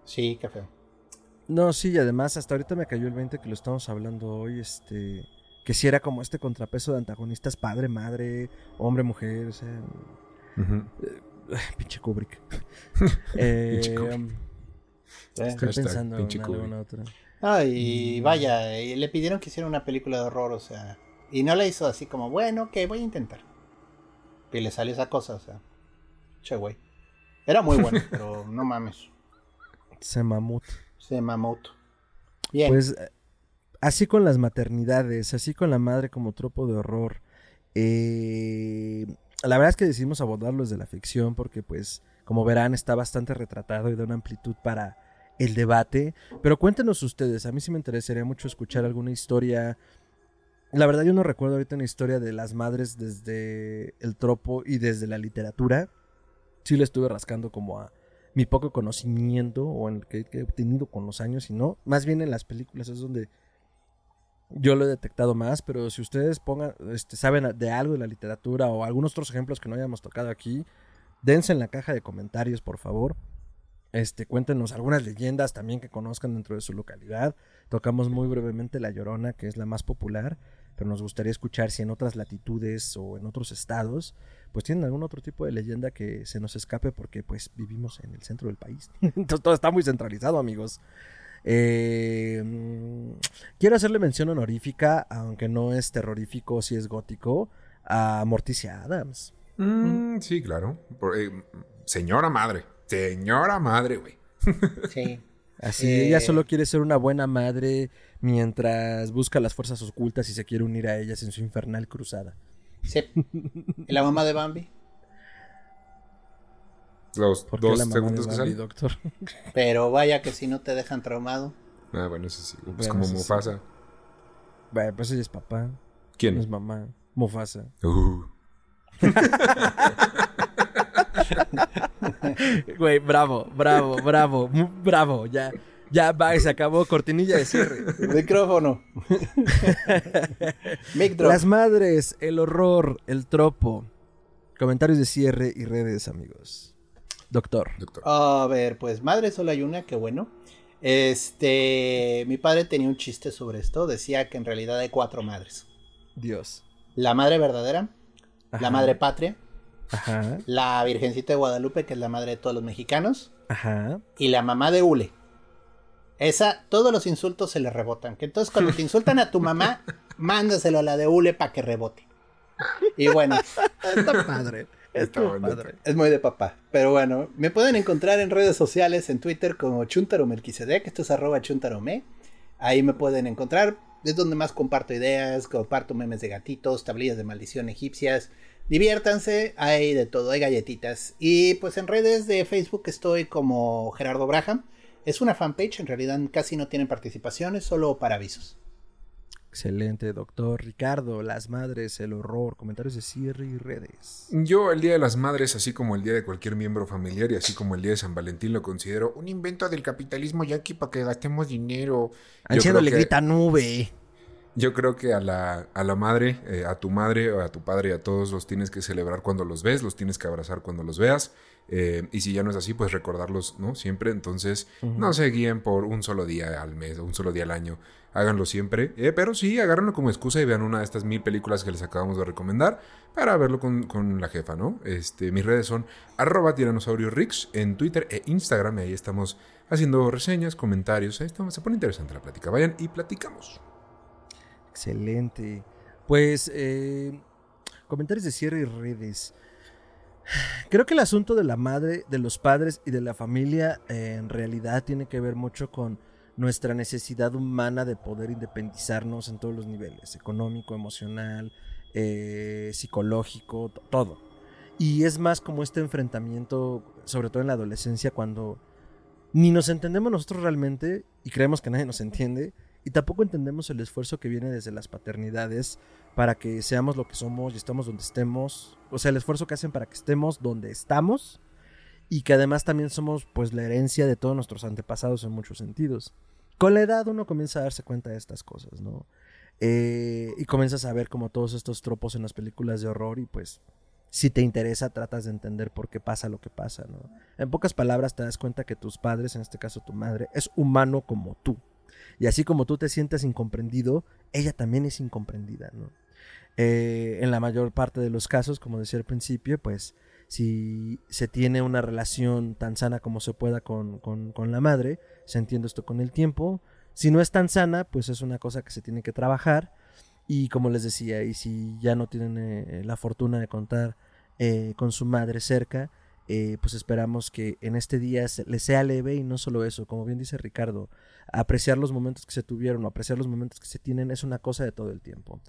sí, qué feo.
No, sí, y además hasta ahorita me cayó el 20 que lo estamos hablando hoy, este, que si era como este contrapeso de antagonistas padre, madre, hombre, mujer, o sea,
Ujú.
pinche Kubrick. Eh,
Pinche Kubrick.
Eh,
Estoy
Hashtag
pensando en alguna otra.
Ah, y vaya, y le pidieron que hiciera una película de horror, o sea. Y no la hizo así como, bueno, ok, voy a intentar. Y le salió esa cosa, o sea. Che, güey. Era muy bueno, pero no mames.
Se mamut.
Se mamoto. Bien.
Pues eh, así con las maternidades, así con la madre como tropo de horror. eh, la verdad es que decidimos abordarlo desde la ficción porque pues como verán está bastante retratado y da una amplitud para el debate. Pero cuéntenos ustedes, a mí sí me interesaría mucho escuchar alguna historia. La verdad yo no recuerdo ahorita una historia de las madres desde el tropo y desde la literatura. Sí le estuve rascando como a mi poco conocimiento o en el que, he obtenido con los años y no, más bien en las películas es donde yo lo he detectado más, pero si ustedes pongan, este, saben de algo de la literatura o algunos otros ejemplos que no hayamos tocado aquí, dense en la caja de comentarios, por favor. Este, cuéntenos algunas leyendas también que conozcan dentro de su localidad. Tocamos muy brevemente La Llorona, que es la más popular, pero nos gustaría escuchar si en otras latitudes o en otros estados, pues tienen algún otro tipo de leyenda que se nos escape porque pues vivimos en el centro del país. Entonces todo está muy centralizado, amigos. Eh, quiero hacerle mención honorífica, aunque no es terrorífico, si es gótico, a Morticia Adams.
Mm, sí, claro. Eh, señora madre. Señora madre, güey.
Sí. Así, ella eh, solo quiere ser una buena madre mientras busca las fuerzas ocultas y se quiere unir a ellas en su infernal cruzada.
Sí. ¿Y la mamá de Bambi?
Los dos segundos que salen.
doctor?
Pero vaya que si no te dejan traumado.
Ah, bueno, eso sí. Pues como Mufasa.
Bueno, pues ella es papá.
¿Quién?
es mamá. Mufasa.
Uh.
Güey, bravo, bravo, bravo, bravo. Ya, ya va, se acabó. Cortinilla de cierre.
Micrófono.
Las madres, el horror, el tropo. Comentarios de cierre y redes, amigos. Doctor.
Doctor.
A ver, pues madre solo hay una, qué bueno. Este, mi padre tenía un chiste sobre esto. Decía que en realidad hay cuatro madres.
Dios.
La madre verdadera, la madre patria, la Virgencita de Guadalupe, que es la madre de todos los mexicanos,
Ajá.
y la mamá de Ule. Esa, todos los insultos se le rebotan. Que entonces cuando te insultan a tu mamá, mándaselo a la de Ule para que rebote. Y bueno.
Está padre. Está padre.
Es muy de papá. Pero bueno, me pueden encontrar en redes sociales, en Twitter como Chuntaro Melquisedec, esto es arroba chuntarome. Ahí me pueden encontrar. Es donde más comparto ideas, comparto memes de gatitos, tablillas de maldición egipcias, Diviértanse, hay de todo, hay galletitas. Y pues en redes de Facebook estoy como Gerardo Braham. Es una fanpage, en realidad casi no tienen participaciones, solo para avisos.
Excelente, doctor Ricardo. Las madres, el horror, comentarios de cierre y redes.
Yo el Día de las Madres, así como el Día de cualquier miembro familiar y así como el Día de San Valentín, lo considero un invento del capitalismo yanqui para que gastemos dinero.
Anciano le grita nube.
Yo creo que a la, a la madre, eh, a tu madre o a tu padre, a todos los tienes que celebrar cuando los ves, los tienes que abrazar cuando los veas. Eh, y si ya no es así, pues recordarlos, ¿no? Siempre. Entonces, no se guíen por un solo día al mes o un solo día al año. Háganlo siempre. Eh, pero sí, agárrenlo como excusa y vean una de estas mil películas que les acabamos de recomendar para verlo con, con la jefa, ¿no? Este, mis redes son arroba tiranosauriorix en Twitter e Instagram. Y ahí estamos haciendo reseñas, comentarios. Ahí estamos, se pone interesante la plática. Vayan y platicamos.
Excelente. Pues, eh, comentarios de cierre y redes. Creo que el asunto de la madre, de los padres y de la familia eh, en realidad tiene que ver mucho con nuestra necesidad humana de poder independizarnos en todos los niveles, económico, emocional, eh, psicológico, todo. Y es más como este enfrentamiento, sobre todo en la adolescencia, cuando ni nos entendemos nosotros realmente y creemos que nadie nos entiende, y tampoco entendemos el esfuerzo que viene desde las paternidades para que seamos lo que somos y estemos donde estemos. O sea, el esfuerzo que hacen para que estemos donde estamos y que además también somos pues la herencia de todos nuestros antepasados en muchos sentidos. Con la edad uno comienza a darse cuenta de estas cosas, ¿no? Eh, y comienzas a ver como todos estos tropos en las películas de horror y pues si te interesa tratas de entender por qué pasa lo que pasa, ¿no? En pocas palabras te das cuenta que tus padres, en este caso tu madre, es humano como tú. Y así como tú te sientes incomprendido, ella también es incomprendida, ¿no? Eh, en la mayor parte de los casos, como decía al principio, pues si se tiene una relación tan sana como se pueda con, la madre, se entiende esto con el tiempo. Si no es tan sana, pues es una cosa que se tiene que trabajar. Y como les decía, y si ya no tienen eh, la fortuna de contar eh, con su madre cerca, eh, pues esperamos que en este día les sea leve y no solo eso, como bien dice Ricardo, apreciar los momentos que se tuvieron o apreciar los momentos que se tienen es una cosa de todo el tiempo.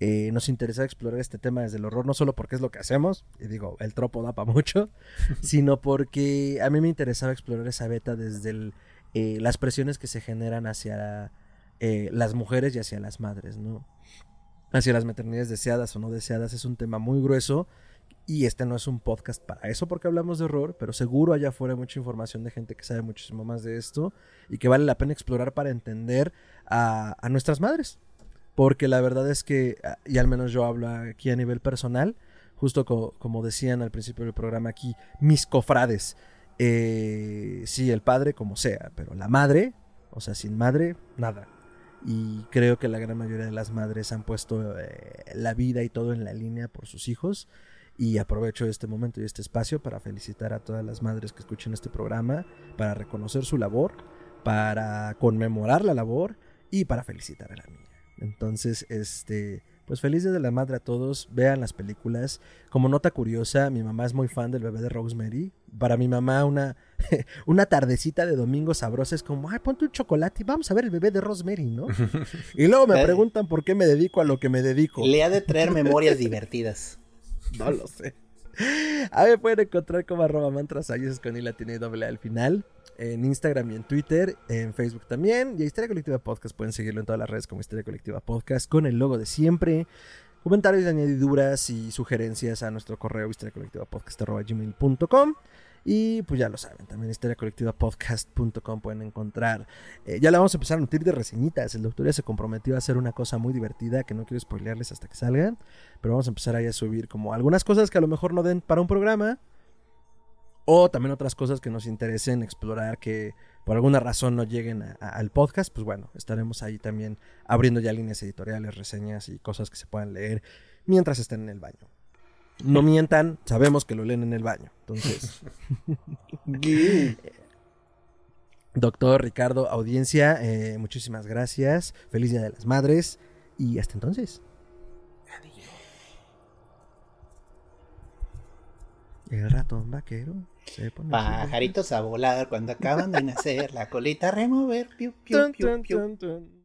Eh, nos interesa explorar este tema desde el horror, no solo porque es lo que hacemos, y digo, el tropo da para mucho, sino porque a mí me interesaba explorar esa beta desde eh, las presiones que se generan hacia las mujeres y hacia las madres, ¿no? Hacia las maternidades deseadas o no deseadas es un tema muy grueso y este no es un podcast para eso porque hablamos de horror, pero seguro allá afuera hay mucha información de gente que sabe muchísimo más de esto y que vale la pena explorar para entender a, nuestras madres. Porque la verdad es que, y al menos yo hablo aquí a nivel personal, justo como decían al principio del programa aquí, mis cofrades. Eh, sí, el padre como sea, pero la madre, o sea, sin madre, nada. Y creo que la gran mayoría de las madres han puesto eh, la vida y todo en la línea por sus hijos. Y aprovecho este momento y este espacio para felicitar a todas las madres que escuchen este programa, para reconocer su labor, para conmemorar la labor y para felicitar a la niña. Entonces, este, pues feliz día de la madre a todos. Vean las películas. Como nota curiosa, mi mamá es muy fan del bebé de Rosemary. Para mi mamá, una, una tardecita de domingo sabrosa es como, ay, ponte un chocolate y vamos a ver el bebé de Rosemary, ¿no? Y luego me preguntan por qué me dedico a lo que me dedico.
Le ha de traer memorias divertidas.
No lo sé. A me pueden encontrar como arroba mantras con y la tiene doble al final. En Instagram y en Twitter, en Facebook también. Y a Historia Colectiva Podcast pueden seguirlo en todas las redes como Historia Colectiva Podcast con el logo de siempre. Comentarios, añadiduras y sugerencias a nuestro correo historiacolectivapodcast.gmail.com y pues ya lo saben, también historiacolectivapodcast.com pueden encontrar. Eh, ya le vamos a empezar a nutrir de reseñitas. El doctor ya se comprometió a hacer una cosa muy divertida que no quiero spoilearles hasta que salgan. Pero vamos a empezar ahí a subir como algunas cosas que a lo mejor no den para un programa. O también otras cosas que nos interesen explorar que por alguna razón no lleguen al podcast. Pues bueno, estaremos ahí también abriendo ya líneas editoriales, reseñas y cosas que se puedan leer mientras estén en el baño. No mientan, sabemos que lo leen en el baño. Entonces. Doctor Ricardo, audiencia, eh, muchísimas gracias. Feliz Día de las Madres. Y hasta entonces. El ratón vaquero
se pone Pajaritos a volar cuando acaban de nacer, la colita a remover, piu, piu, piu, piu. piu.